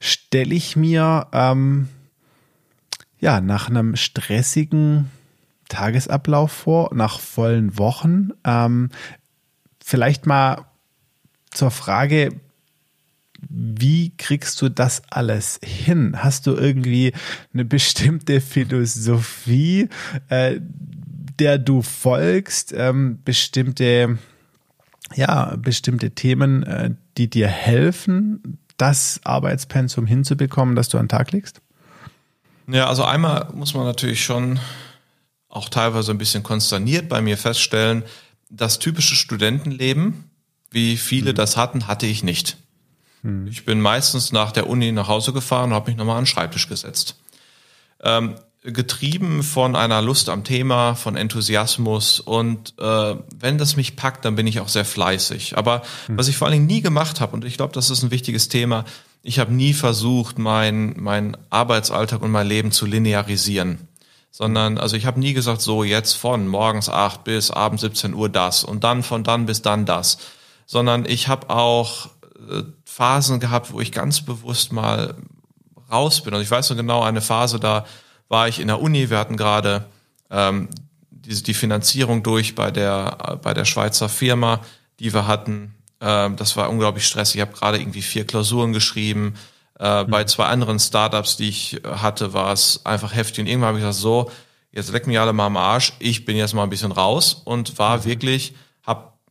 Stelle ich mir ähm, ja nach einem stressigen Tagesablauf vor, nach vollen Wochen. Ähm, vielleicht mal zur Frage, wie kriegst du das alles hin? Hast du irgendwie eine bestimmte Philosophie, äh, der du folgst, ähm, bestimmte, ja, bestimmte Themen, äh, die dir helfen, das Arbeitspensum hinzubekommen, das du an den Tag legst? Ja, also einmal muss man natürlich schon auch teilweise ein bisschen konsterniert bei mir feststellen, das typische Studentenleben, wie viele mhm. das hatten, hatte ich nicht. Hm. Ich bin meistens nach der Uni nach Hause gefahren und habe mich nochmal an den Schreibtisch gesetzt. Ähm, getrieben von einer Lust am Thema, von Enthusiasmus und äh, wenn das mich packt, dann bin ich auch sehr fleißig. Aber hm. was ich vor allen Dingen nie gemacht habe, und ich glaube, das ist ein wichtiges Thema, ich habe nie versucht, mein, mein Arbeitsalltag und mein Leben zu linearisieren. Sondern, also ich habe nie gesagt, so jetzt von morgens acht bis abends 17 Uhr das und dann von dann bis dann das. Sondern ich habe auch Phasen gehabt, wo ich ganz bewusst mal raus bin. Und ich weiß noch genau, eine Phase, da war ich in der Uni, wir hatten gerade ähm, die, die Finanzierung durch bei der, bei der Schweizer Firma, die wir hatten. Ähm, das war unglaublich stressig. Ich habe gerade irgendwie vier Klausuren geschrieben. Äh, mhm. Bei zwei anderen Startups, die ich hatte, war es einfach heftig. Und irgendwann habe ich gesagt, so, jetzt leck mich alle mal am Arsch. Ich bin jetzt mal ein bisschen raus und war mhm. wirklich,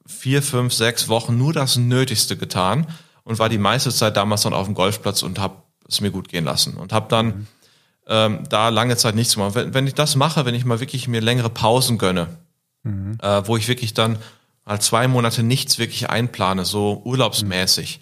vier, fünf, sechs Wochen nur das Nötigste getan und war die meiste Zeit damals dann auf dem Golfplatz und habe es mir gut gehen lassen und habe dann mhm. ähm, da lange Zeit nichts gemacht. Wenn, wenn ich das mache, wenn ich mal wirklich mir längere Pausen gönne, mhm. äh, wo ich wirklich dann mal zwei Monate nichts wirklich einplane, so urlaubsmäßig,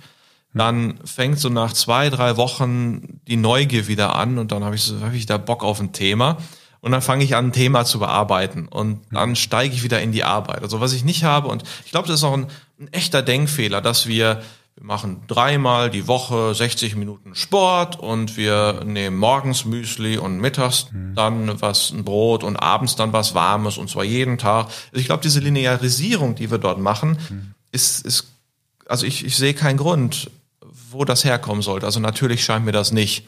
mhm. dann fängt so nach zwei, drei Wochen die Neugier wieder an und dann habe ich so hab ich da Bock auf ein Thema. Und dann fange ich an, ein Thema zu bearbeiten und dann steige ich wieder in die Arbeit. Also was ich nicht habe, und ich glaube, das ist auch ein, ein echter Denkfehler, dass wir wir machen dreimal die Woche 60 Minuten Sport und wir nehmen morgens Müsli und mittags mhm. dann was, ein Brot und abends dann was Warmes und zwar jeden Tag. Also ich glaube, diese Linearisierung, die wir dort machen, mhm. ist, ist, also ich, ich sehe keinen Grund, wo das herkommen sollte. Also natürlich scheint mir das nicht.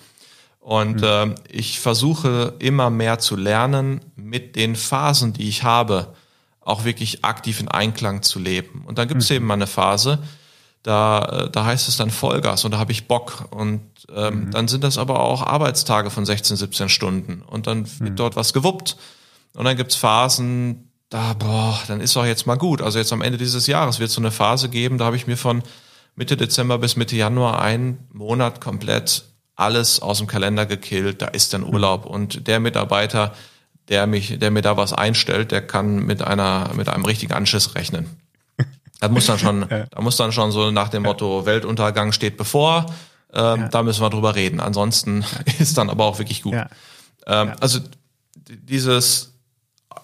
Und mhm. äh, ich versuche immer mehr zu lernen, mit den Phasen, die ich habe, auch wirklich aktiv in Einklang zu leben. Und dann gibt es mhm. eben mal eine Phase, da, äh, da heißt es dann Vollgas und da habe ich Bock. Und ähm, mhm. dann sind das aber auch Arbeitstage von 16, 17 Stunden. Und dann wird mhm. dort was gewuppt. Und dann gibt's Phasen, da, boah, dann ist doch jetzt mal gut. Also jetzt am Ende dieses Jahres wird es so eine Phase geben, da habe ich mir von Mitte Dezember bis Mitte Januar einen Monat komplett alles aus dem Kalender gekillt. Da ist dann. Urlaub. Und der Mitarbeiter, der mich, der mir da was einstellt, der kann mit einer, mit einem richtigen Anschiss rechnen. Das muss dann schon, ja. da muss dann schon so nach dem Motto Weltuntergang steht bevor. Ähm, ja. Da müssen wir drüber reden. Ansonsten ist dann aber auch wirklich gut. Ja. Ähm, also dieses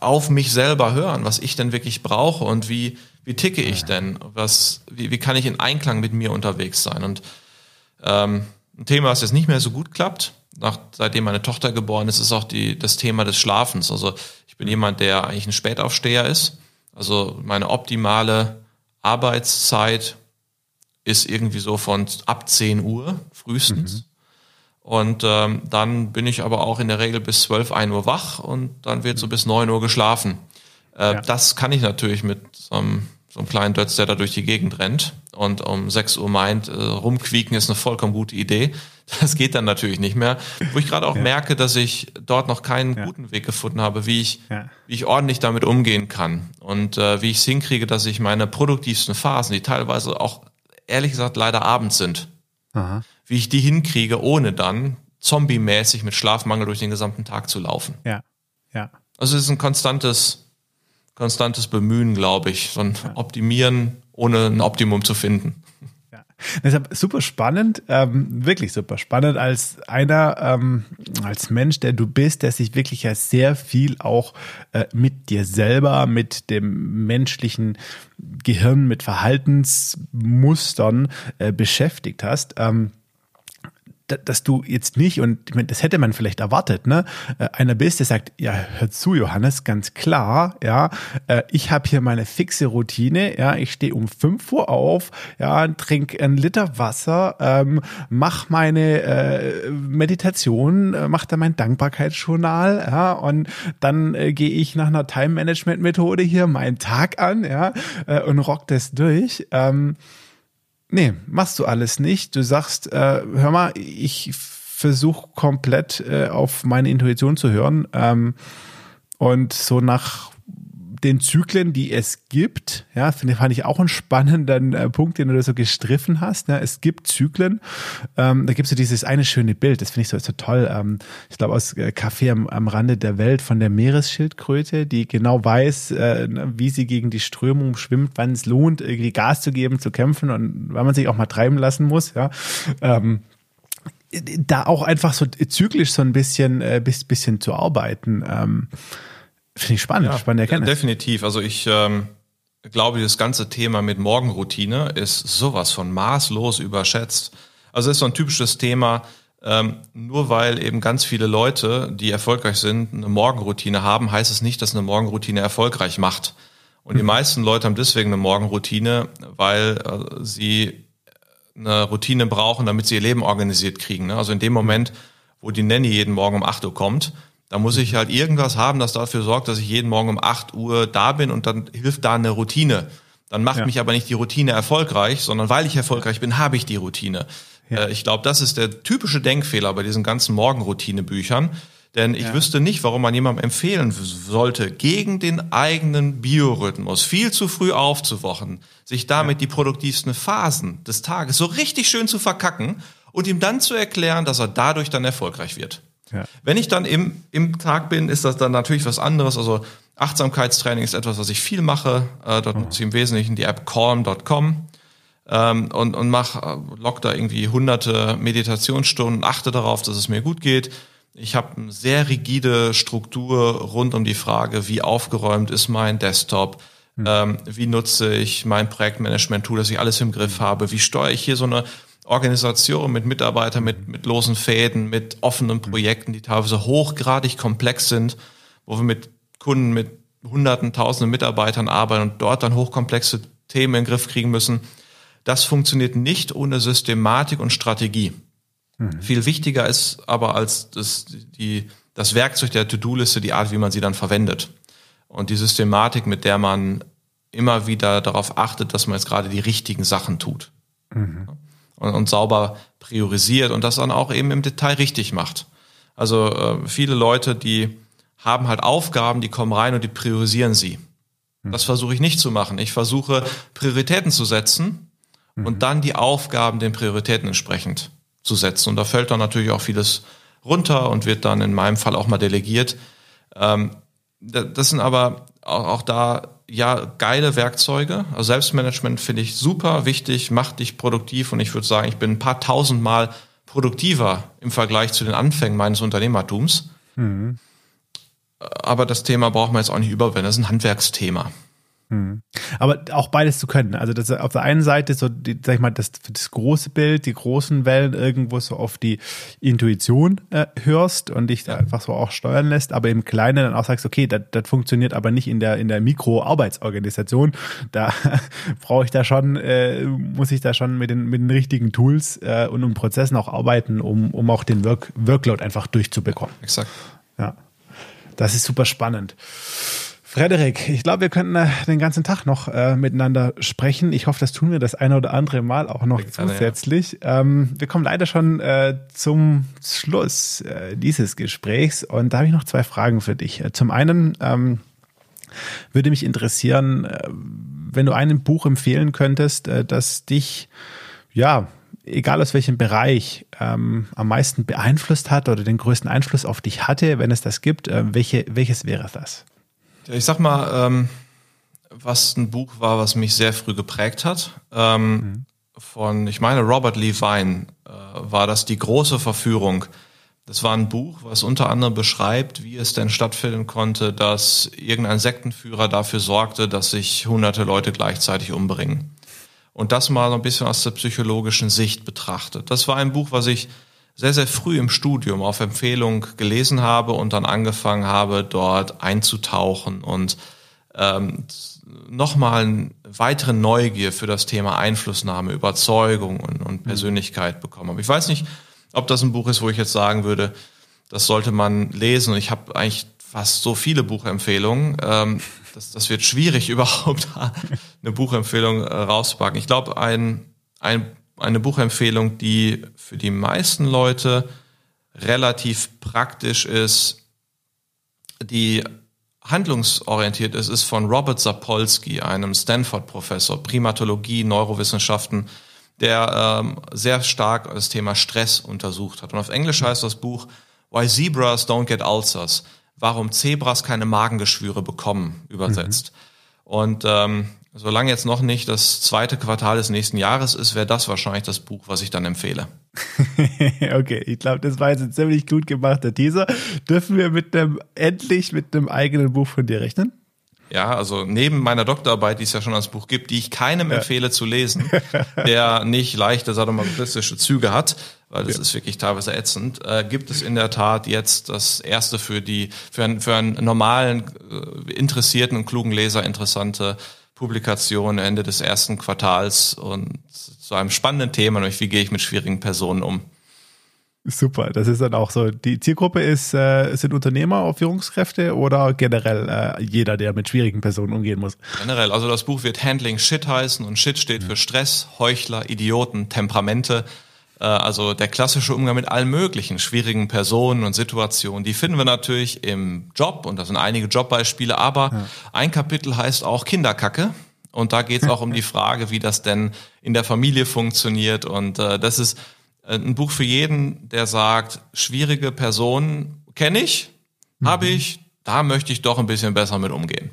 auf mich selber hören, was ich denn wirklich brauche und wie wie ticke ich denn? Was wie, wie kann ich in Einklang mit mir unterwegs sein? Und ähm, ein Thema, was jetzt nicht mehr so gut klappt, nach, seitdem meine Tochter geboren ist, ist auch die, das Thema des Schlafens. Also ich bin jemand, der eigentlich ein Spätaufsteher ist. Also meine optimale Arbeitszeit ist irgendwie so von ab 10 Uhr frühestens. Mhm. Und ähm, dann bin ich aber auch in der Regel bis 12, 1 Uhr wach und dann wird so bis 9 Uhr geschlafen. Äh, ja. Das kann ich natürlich mit so einem, so einem kleinen Dötz, der da durch die Gegend rennt und um 6 Uhr meint, äh, rumquieken ist eine vollkommen gute Idee. Das geht dann natürlich nicht mehr. Wo ich gerade auch ja. merke, dass ich dort noch keinen ja. guten Weg gefunden habe, wie ich, ja. wie ich ordentlich damit umgehen kann und äh, wie ich es hinkriege, dass ich meine produktivsten Phasen, die teilweise auch ehrlich gesagt leider abends sind, Aha. wie ich die hinkriege, ohne dann zombie-mäßig mit Schlafmangel durch den gesamten Tag zu laufen. Ja, ja. Also es ist ein konstantes, konstantes Bemühen, glaube ich, so ein Optimieren, ohne ein Optimum zu finden. Deshalb super spannend, ähm, wirklich super spannend als einer, ähm, als Mensch, der du bist, der sich wirklich ja sehr viel auch äh, mit dir selber, mit dem menschlichen Gehirn, mit Verhaltensmustern äh, beschäftigt hast. Ähm, dass du jetzt nicht, und das hätte man vielleicht erwartet, ne, äh, einer bist, der sagt, ja, hör zu, Johannes, ganz klar, ja, äh, ich habe hier meine fixe Routine, ja, ich stehe um 5 Uhr auf, ja, trinke einen Liter Wasser, ähm, mach meine äh, Meditation, äh, mach da mein Dankbarkeitsjournal, ja, und dann äh, gehe ich nach einer Time-Management-Methode hier meinen Tag an, ja, äh, und rock das durch. Ähm, Nee, machst du alles nicht. Du sagst, äh, hör mal, ich versuche komplett äh, auf meine Intuition zu hören. Ähm, und so nach den Zyklen, die es gibt, ja, finde fand ich auch einen spannenden äh, Punkt, den du da so gestriffen hast. Ja. Es gibt Zyklen. Ähm, da gibt es so dieses eine schöne Bild, das finde ich so, so toll. Ähm, ich glaube aus äh, Café am, am Rande der Welt von der Meeresschildkröte, die genau weiß, äh, wie sie gegen die Strömung schwimmt, wann es lohnt, irgendwie Gas zu geben, zu kämpfen und wann man sich auch mal treiben lassen muss. Ja. Ähm, da auch einfach so zyklisch so ein bisschen, äh, bisschen zu arbeiten. Finde ich spannend, ja, spannende Erkenntnis. Definitiv. Also ich ähm, glaube, das ganze Thema mit Morgenroutine ist sowas von maßlos überschätzt. Also es ist so ein typisches Thema, ähm, nur weil eben ganz viele Leute, die erfolgreich sind, eine Morgenroutine haben, heißt es nicht, dass eine Morgenroutine erfolgreich macht. Und die mhm. meisten Leute haben deswegen eine Morgenroutine, weil äh, sie eine Routine brauchen, damit sie ihr Leben organisiert kriegen. Ne? Also in dem Moment, wo die Nanny jeden Morgen um 8 Uhr kommt, da muss ich halt irgendwas haben, das dafür sorgt, dass ich jeden Morgen um 8 Uhr da bin und dann hilft da eine Routine. Dann macht ja. mich aber nicht die Routine erfolgreich, sondern weil ich erfolgreich bin, habe ich die Routine. Ja. Äh, ich glaube, das ist der typische Denkfehler bei diesen ganzen Morgenroutine-Büchern. Denn ich ja. wüsste nicht, warum man jemandem empfehlen sollte, gegen den eigenen Biorhythmus viel zu früh aufzuwachen, sich damit ja. die produktivsten Phasen des Tages so richtig schön zu verkacken und ihm dann zu erklären, dass er dadurch dann erfolgreich wird. Ja. Wenn ich dann im, im Tag bin, ist das dann natürlich was anderes. Also Achtsamkeitstraining ist etwas, was ich viel mache. Äh, dort nutze ich im Wesentlichen die App calm.com ähm, und, und mach, äh, lock da irgendwie hunderte Meditationsstunden, achte darauf, dass es mir gut geht. Ich habe eine sehr rigide Struktur rund um die Frage, wie aufgeräumt ist mein Desktop, hm. ähm, wie nutze ich mein Projektmanagement-Tool, dass ich alles im Griff habe, wie steuere ich hier so eine Organisation mit Mitarbeitern, mit, mit losen Fäden, mit offenen Projekten, die teilweise hochgradig komplex sind, wo wir mit Kunden mit hunderten, tausenden Mitarbeitern arbeiten und dort dann hochkomplexe Themen in den Griff kriegen müssen. Das funktioniert nicht ohne Systematik und Strategie. Mhm. Viel wichtiger ist aber als das, die, das Werkzeug der To-Do-Liste die Art, wie man sie dann verwendet. Und die Systematik, mit der man immer wieder darauf achtet, dass man jetzt gerade die richtigen Sachen tut. Mhm und, und sauber priorisiert und das dann auch eben im Detail richtig macht. Also äh, viele Leute, die haben halt Aufgaben, die kommen rein und die priorisieren sie. Hm. Das versuche ich nicht zu machen. Ich versuche Prioritäten zu setzen mhm. und dann die Aufgaben den Prioritäten entsprechend zu setzen. Und da fällt dann natürlich auch vieles runter und wird dann in meinem Fall auch mal delegiert. Ähm, das sind aber auch, auch da ja geile Werkzeuge. Also Selbstmanagement finde ich super wichtig, macht dich produktiv und ich würde sagen, ich bin ein paar tausend Mal produktiver im Vergleich zu den Anfängen meines Unternehmertums. Mhm. Aber das Thema braucht man jetzt auch nicht überwinden. Das ist ein Handwerksthema. Hm. Aber auch beides zu können. Also das auf der einen Seite so, die, sag ich mal, das, das große Bild, die großen Wellen irgendwo so auf die Intuition äh, hörst und dich da einfach so auch steuern lässt, aber im Kleinen dann auch sagst, okay, das, das funktioniert aber nicht in der in der Mikroarbeitsorganisation. Da brauche ich da schon, äh, muss ich da schon mit den mit den richtigen Tools äh, und um Prozessen auch arbeiten, um um auch den Work, Workload einfach durchzubekommen. Exakt. Ja, das ist super spannend. Frederik, ich glaube, wir könnten äh, den ganzen Tag noch äh, miteinander sprechen. Ich hoffe, das tun wir das eine oder andere Mal auch noch zusätzlich. Ja. Ähm, wir kommen leider schon äh, zum Schluss äh, dieses Gesprächs und da habe ich noch zwei Fragen für dich. Äh, zum einen ähm, würde mich interessieren, äh, wenn du ein Buch empfehlen könntest, das dich, ja, egal aus welchem Bereich, ähm, am meisten beeinflusst hat oder den größten Einfluss auf dich hatte, wenn es das gibt, welche, welches wäre das? Ich sag mal, ähm, was ein Buch war, was mich sehr früh geprägt hat. Ähm, mhm. Von, ich meine, Robert Levine äh, war das die große Verführung. Das war ein Buch, was unter anderem beschreibt, wie es denn stattfinden konnte, dass irgendein Sektenführer dafür sorgte, dass sich hunderte Leute gleichzeitig umbringen. Und das mal ein bisschen aus der psychologischen Sicht betrachtet. Das war ein Buch, was ich sehr, sehr früh im Studium auf Empfehlung gelesen habe und dann angefangen habe, dort einzutauchen und ähm, nochmal eine weitere Neugier für das Thema Einflussnahme, Überzeugung und, und mhm. Persönlichkeit bekommen habe. Ich weiß nicht, ob das ein Buch ist, wo ich jetzt sagen würde, das sollte man lesen. Und ich habe eigentlich fast so viele Buchempfehlungen. Ähm, das, das wird schwierig, überhaupt eine Buchempfehlung äh, rauszupacken. Ich glaube, ein, ein eine Buchempfehlung, die für die meisten Leute relativ praktisch ist, die handlungsorientiert ist, ist von Robert Sapolsky, einem Stanford-Professor, Primatologie, Neurowissenschaften, der ähm, sehr stark das Thema Stress untersucht hat. Und auf Englisch heißt das Buch Why Zebras Don't Get Ulcers, warum Zebras keine Magengeschwüre bekommen, übersetzt. Mhm. Und ähm, Solange jetzt noch nicht das zweite Quartal des nächsten Jahres ist, wäre das wahrscheinlich das Buch, was ich dann empfehle. okay, ich glaube, das war jetzt ein ziemlich gut gemachter Teaser. Dürfen wir mit einem, endlich mit einem eigenen Buch von dir rechnen? Ja, also neben meiner Doktorarbeit, die es ja schon als Buch gibt, die ich keinem ja. empfehle zu lesen, der nicht leichte sadomasochistische Züge hat, weil das ja. ist wirklich teilweise ätzend, äh, gibt es in der Tat jetzt das erste für die, für einen, für einen normalen, äh, interessierten und klugen Leser interessante Publikation Ende des ersten Quartals und zu einem spannenden Thema, nämlich wie gehe ich mit schwierigen Personen um. Super, das ist dann auch so. Die Zielgruppe ist, äh, sind Unternehmer, Führungskräfte oder generell äh, jeder, der mit schwierigen Personen umgehen muss? Generell, also das Buch wird Handling Shit heißen und Shit steht für Stress, Heuchler, Idioten, Temperamente. Äh, also der klassische Umgang mit allen möglichen schwierigen Personen und Situationen, die finden wir natürlich im Job und das sind einige Jobbeispiele, aber ja. ein Kapitel heißt auch Kinderkacke. Und da geht es auch um die Frage, wie das denn in der Familie funktioniert. Und äh, das ist äh, ein Buch für jeden, der sagt, schwierige Personen kenne ich, mhm. habe ich, da möchte ich doch ein bisschen besser mit umgehen.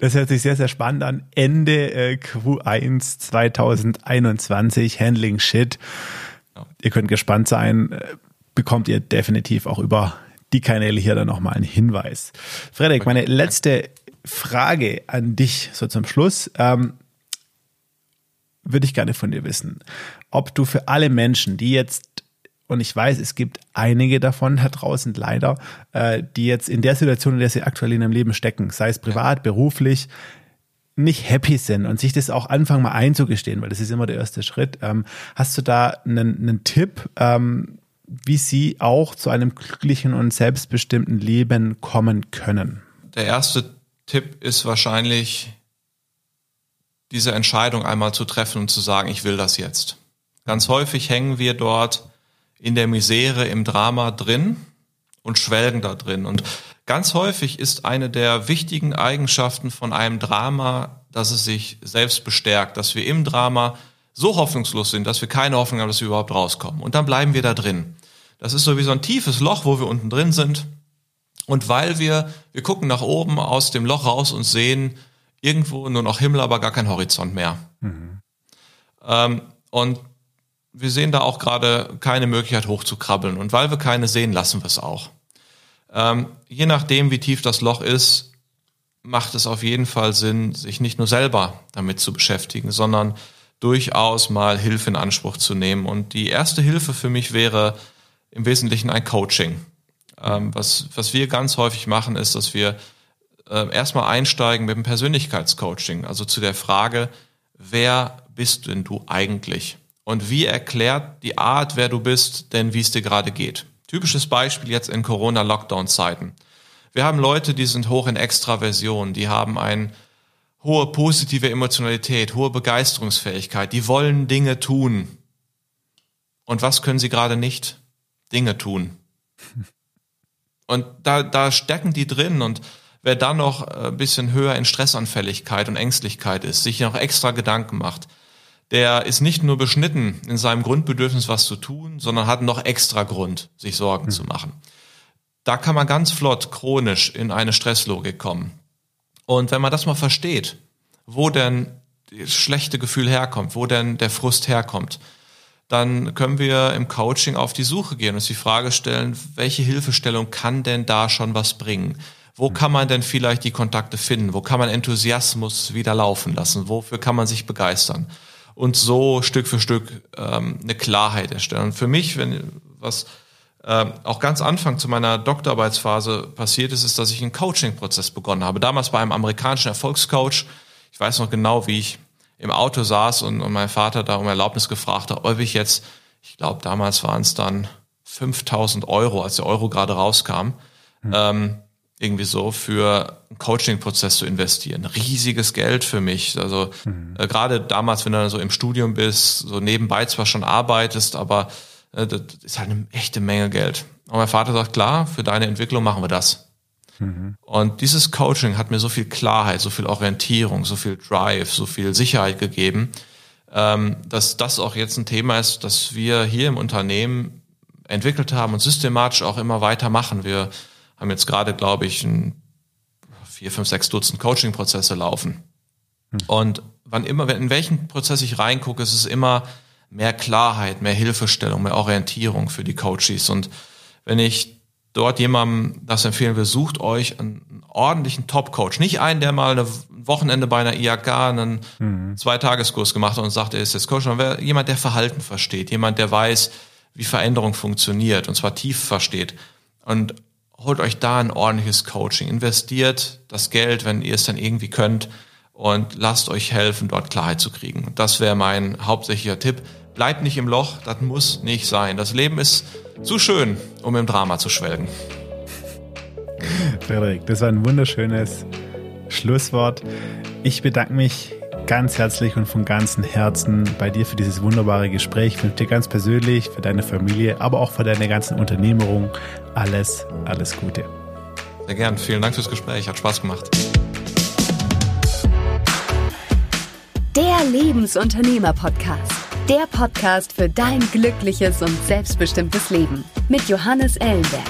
Das hört sich sehr, sehr spannend an. Ende äh, Q1 2021, Handling Shit. Ja. Ihr könnt gespannt sein. Äh, bekommt ihr definitiv auch über die Kanäle hier dann nochmal einen Hinweis. Frederik, meine letzte Frage an dich so zum Schluss. Ähm, würde ich gerne von dir wissen, ob du für alle Menschen, die jetzt und ich weiß, es gibt einige davon da draußen leider, äh, die jetzt in der Situation, in der sie aktuell in ihrem Leben stecken, sei es privat, beruflich, nicht happy sind und sich das auch anfangen mal einzugestehen, weil das ist immer der erste Schritt. Ähm, hast du da einen, einen Tipp, ähm, wie sie auch zu einem glücklichen und selbstbestimmten Leben kommen können? Der erste Tipp ist wahrscheinlich, diese Entscheidung einmal zu treffen und zu sagen, ich will das jetzt. Ganz häufig hängen wir dort in der Misere, im Drama drin und schwelgen da drin. Und ganz häufig ist eine der wichtigen Eigenschaften von einem Drama, dass es sich selbst bestärkt, dass wir im Drama so hoffnungslos sind, dass wir keine Hoffnung haben, dass wir überhaupt rauskommen. Und dann bleiben wir da drin. Das ist so wie so ein tiefes Loch, wo wir unten drin sind. Und weil wir, wir gucken nach oben aus dem Loch raus und sehen irgendwo nur noch Himmel, aber gar kein Horizont mehr. Mhm. Ähm, und wir sehen da auch gerade keine Möglichkeit hochzukrabbeln. Und weil wir keine sehen, lassen wir es auch. Ähm, je nachdem, wie tief das Loch ist, macht es auf jeden Fall Sinn, sich nicht nur selber damit zu beschäftigen, sondern durchaus mal Hilfe in Anspruch zu nehmen. Und die erste Hilfe für mich wäre im Wesentlichen ein Coaching. Ähm, was, was wir ganz häufig machen, ist, dass wir äh, erstmal einsteigen mit dem Persönlichkeitscoaching, also zu der Frage, wer bist denn du eigentlich? Und wie erklärt die Art, wer du bist, denn wie es dir gerade geht? Typisches Beispiel jetzt in Corona-Lockdown-Zeiten. Wir haben Leute, die sind hoch in Extraversion, die haben eine hohe positive Emotionalität, hohe Begeisterungsfähigkeit, die wollen Dinge tun. Und was können sie gerade nicht? Dinge tun. Und da, da stecken die drin und wer dann noch ein bisschen höher in Stressanfälligkeit und Ängstlichkeit ist, sich noch extra Gedanken macht, der ist nicht nur beschnitten in seinem Grundbedürfnis, was zu tun, sondern hat noch extra Grund, sich Sorgen mhm. zu machen. Da kann man ganz flott chronisch in eine Stresslogik kommen. Und wenn man das mal versteht, wo denn das schlechte Gefühl herkommt, wo denn der Frust herkommt, dann können wir im Coaching auf die Suche gehen und uns die Frage stellen, welche Hilfestellung kann denn da schon was bringen? Wo kann man denn vielleicht die Kontakte finden? Wo kann man Enthusiasmus wieder laufen lassen? Wofür kann man sich begeistern? Und so Stück für Stück ähm, eine Klarheit erstellen. Und für mich, wenn was äh, auch ganz Anfang zu meiner Doktorarbeitsphase passiert ist, ist, dass ich einen Coaching-Prozess begonnen habe. Damals bei einem amerikanischen Erfolgscoach. Ich weiß noch genau, wie ich im Auto saß und, und mein Vater da um Erlaubnis gefragt hat, ob ich jetzt, ich glaube, damals waren es dann 5000 Euro, als der Euro gerade rauskam, hm. ähm, irgendwie so für einen Coaching-Prozess zu investieren. Riesiges Geld für mich. Also mhm. äh, gerade damals, wenn du dann so im Studium bist, so nebenbei zwar schon arbeitest, aber äh, das ist halt eine echte Menge Geld. Und mein Vater sagt, klar, für deine Entwicklung machen wir das. Mhm. Und dieses Coaching hat mir so viel Klarheit, so viel Orientierung, so viel Drive, so viel Sicherheit gegeben, ähm, dass das auch jetzt ein Thema ist, das wir hier im Unternehmen entwickelt haben und systematisch auch immer weiter machen. Wir haben jetzt gerade, glaube ich, ein vier, fünf, sechs Dutzend Coaching-Prozesse laufen. Hm. Und wann immer, in welchen Prozess ich reingucke, ist es immer mehr Klarheit, mehr Hilfestellung, mehr Orientierung für die Coaches. Und wenn ich dort jemandem das empfehlen will, sucht euch einen ordentlichen Top-Coach. Nicht einen, der mal ein Wochenende bei einer IHK einen mhm. Zweitageskurs gemacht hat und sagt, er ist jetzt Coach, sondern jemand, der Verhalten versteht, jemand, der weiß, wie Veränderung funktioniert und zwar tief versteht. Und holt euch da ein ordentliches Coaching, investiert das Geld, wenn ihr es dann irgendwie könnt und lasst euch helfen, dort Klarheit zu kriegen. Das wäre mein hauptsächlicher Tipp. Bleibt nicht im Loch, das muss nicht sein. Das Leben ist zu schön, um im Drama zu schwelgen. Frederik, das war ein wunderschönes Schlusswort. Ich bedanke mich ganz herzlich und von ganzem Herzen bei dir für dieses wunderbare Gespräch. Ich wünsche dir ganz persönlich, für deine Familie, aber auch für deine ganzen Unternehmerung alles, alles Gute. Sehr gern. Vielen Dank fürs Gespräch. Hat Spaß gemacht. Der Lebensunternehmer-Podcast. Der Podcast für dein glückliches und selbstbestimmtes Leben mit Johannes Ellenberg.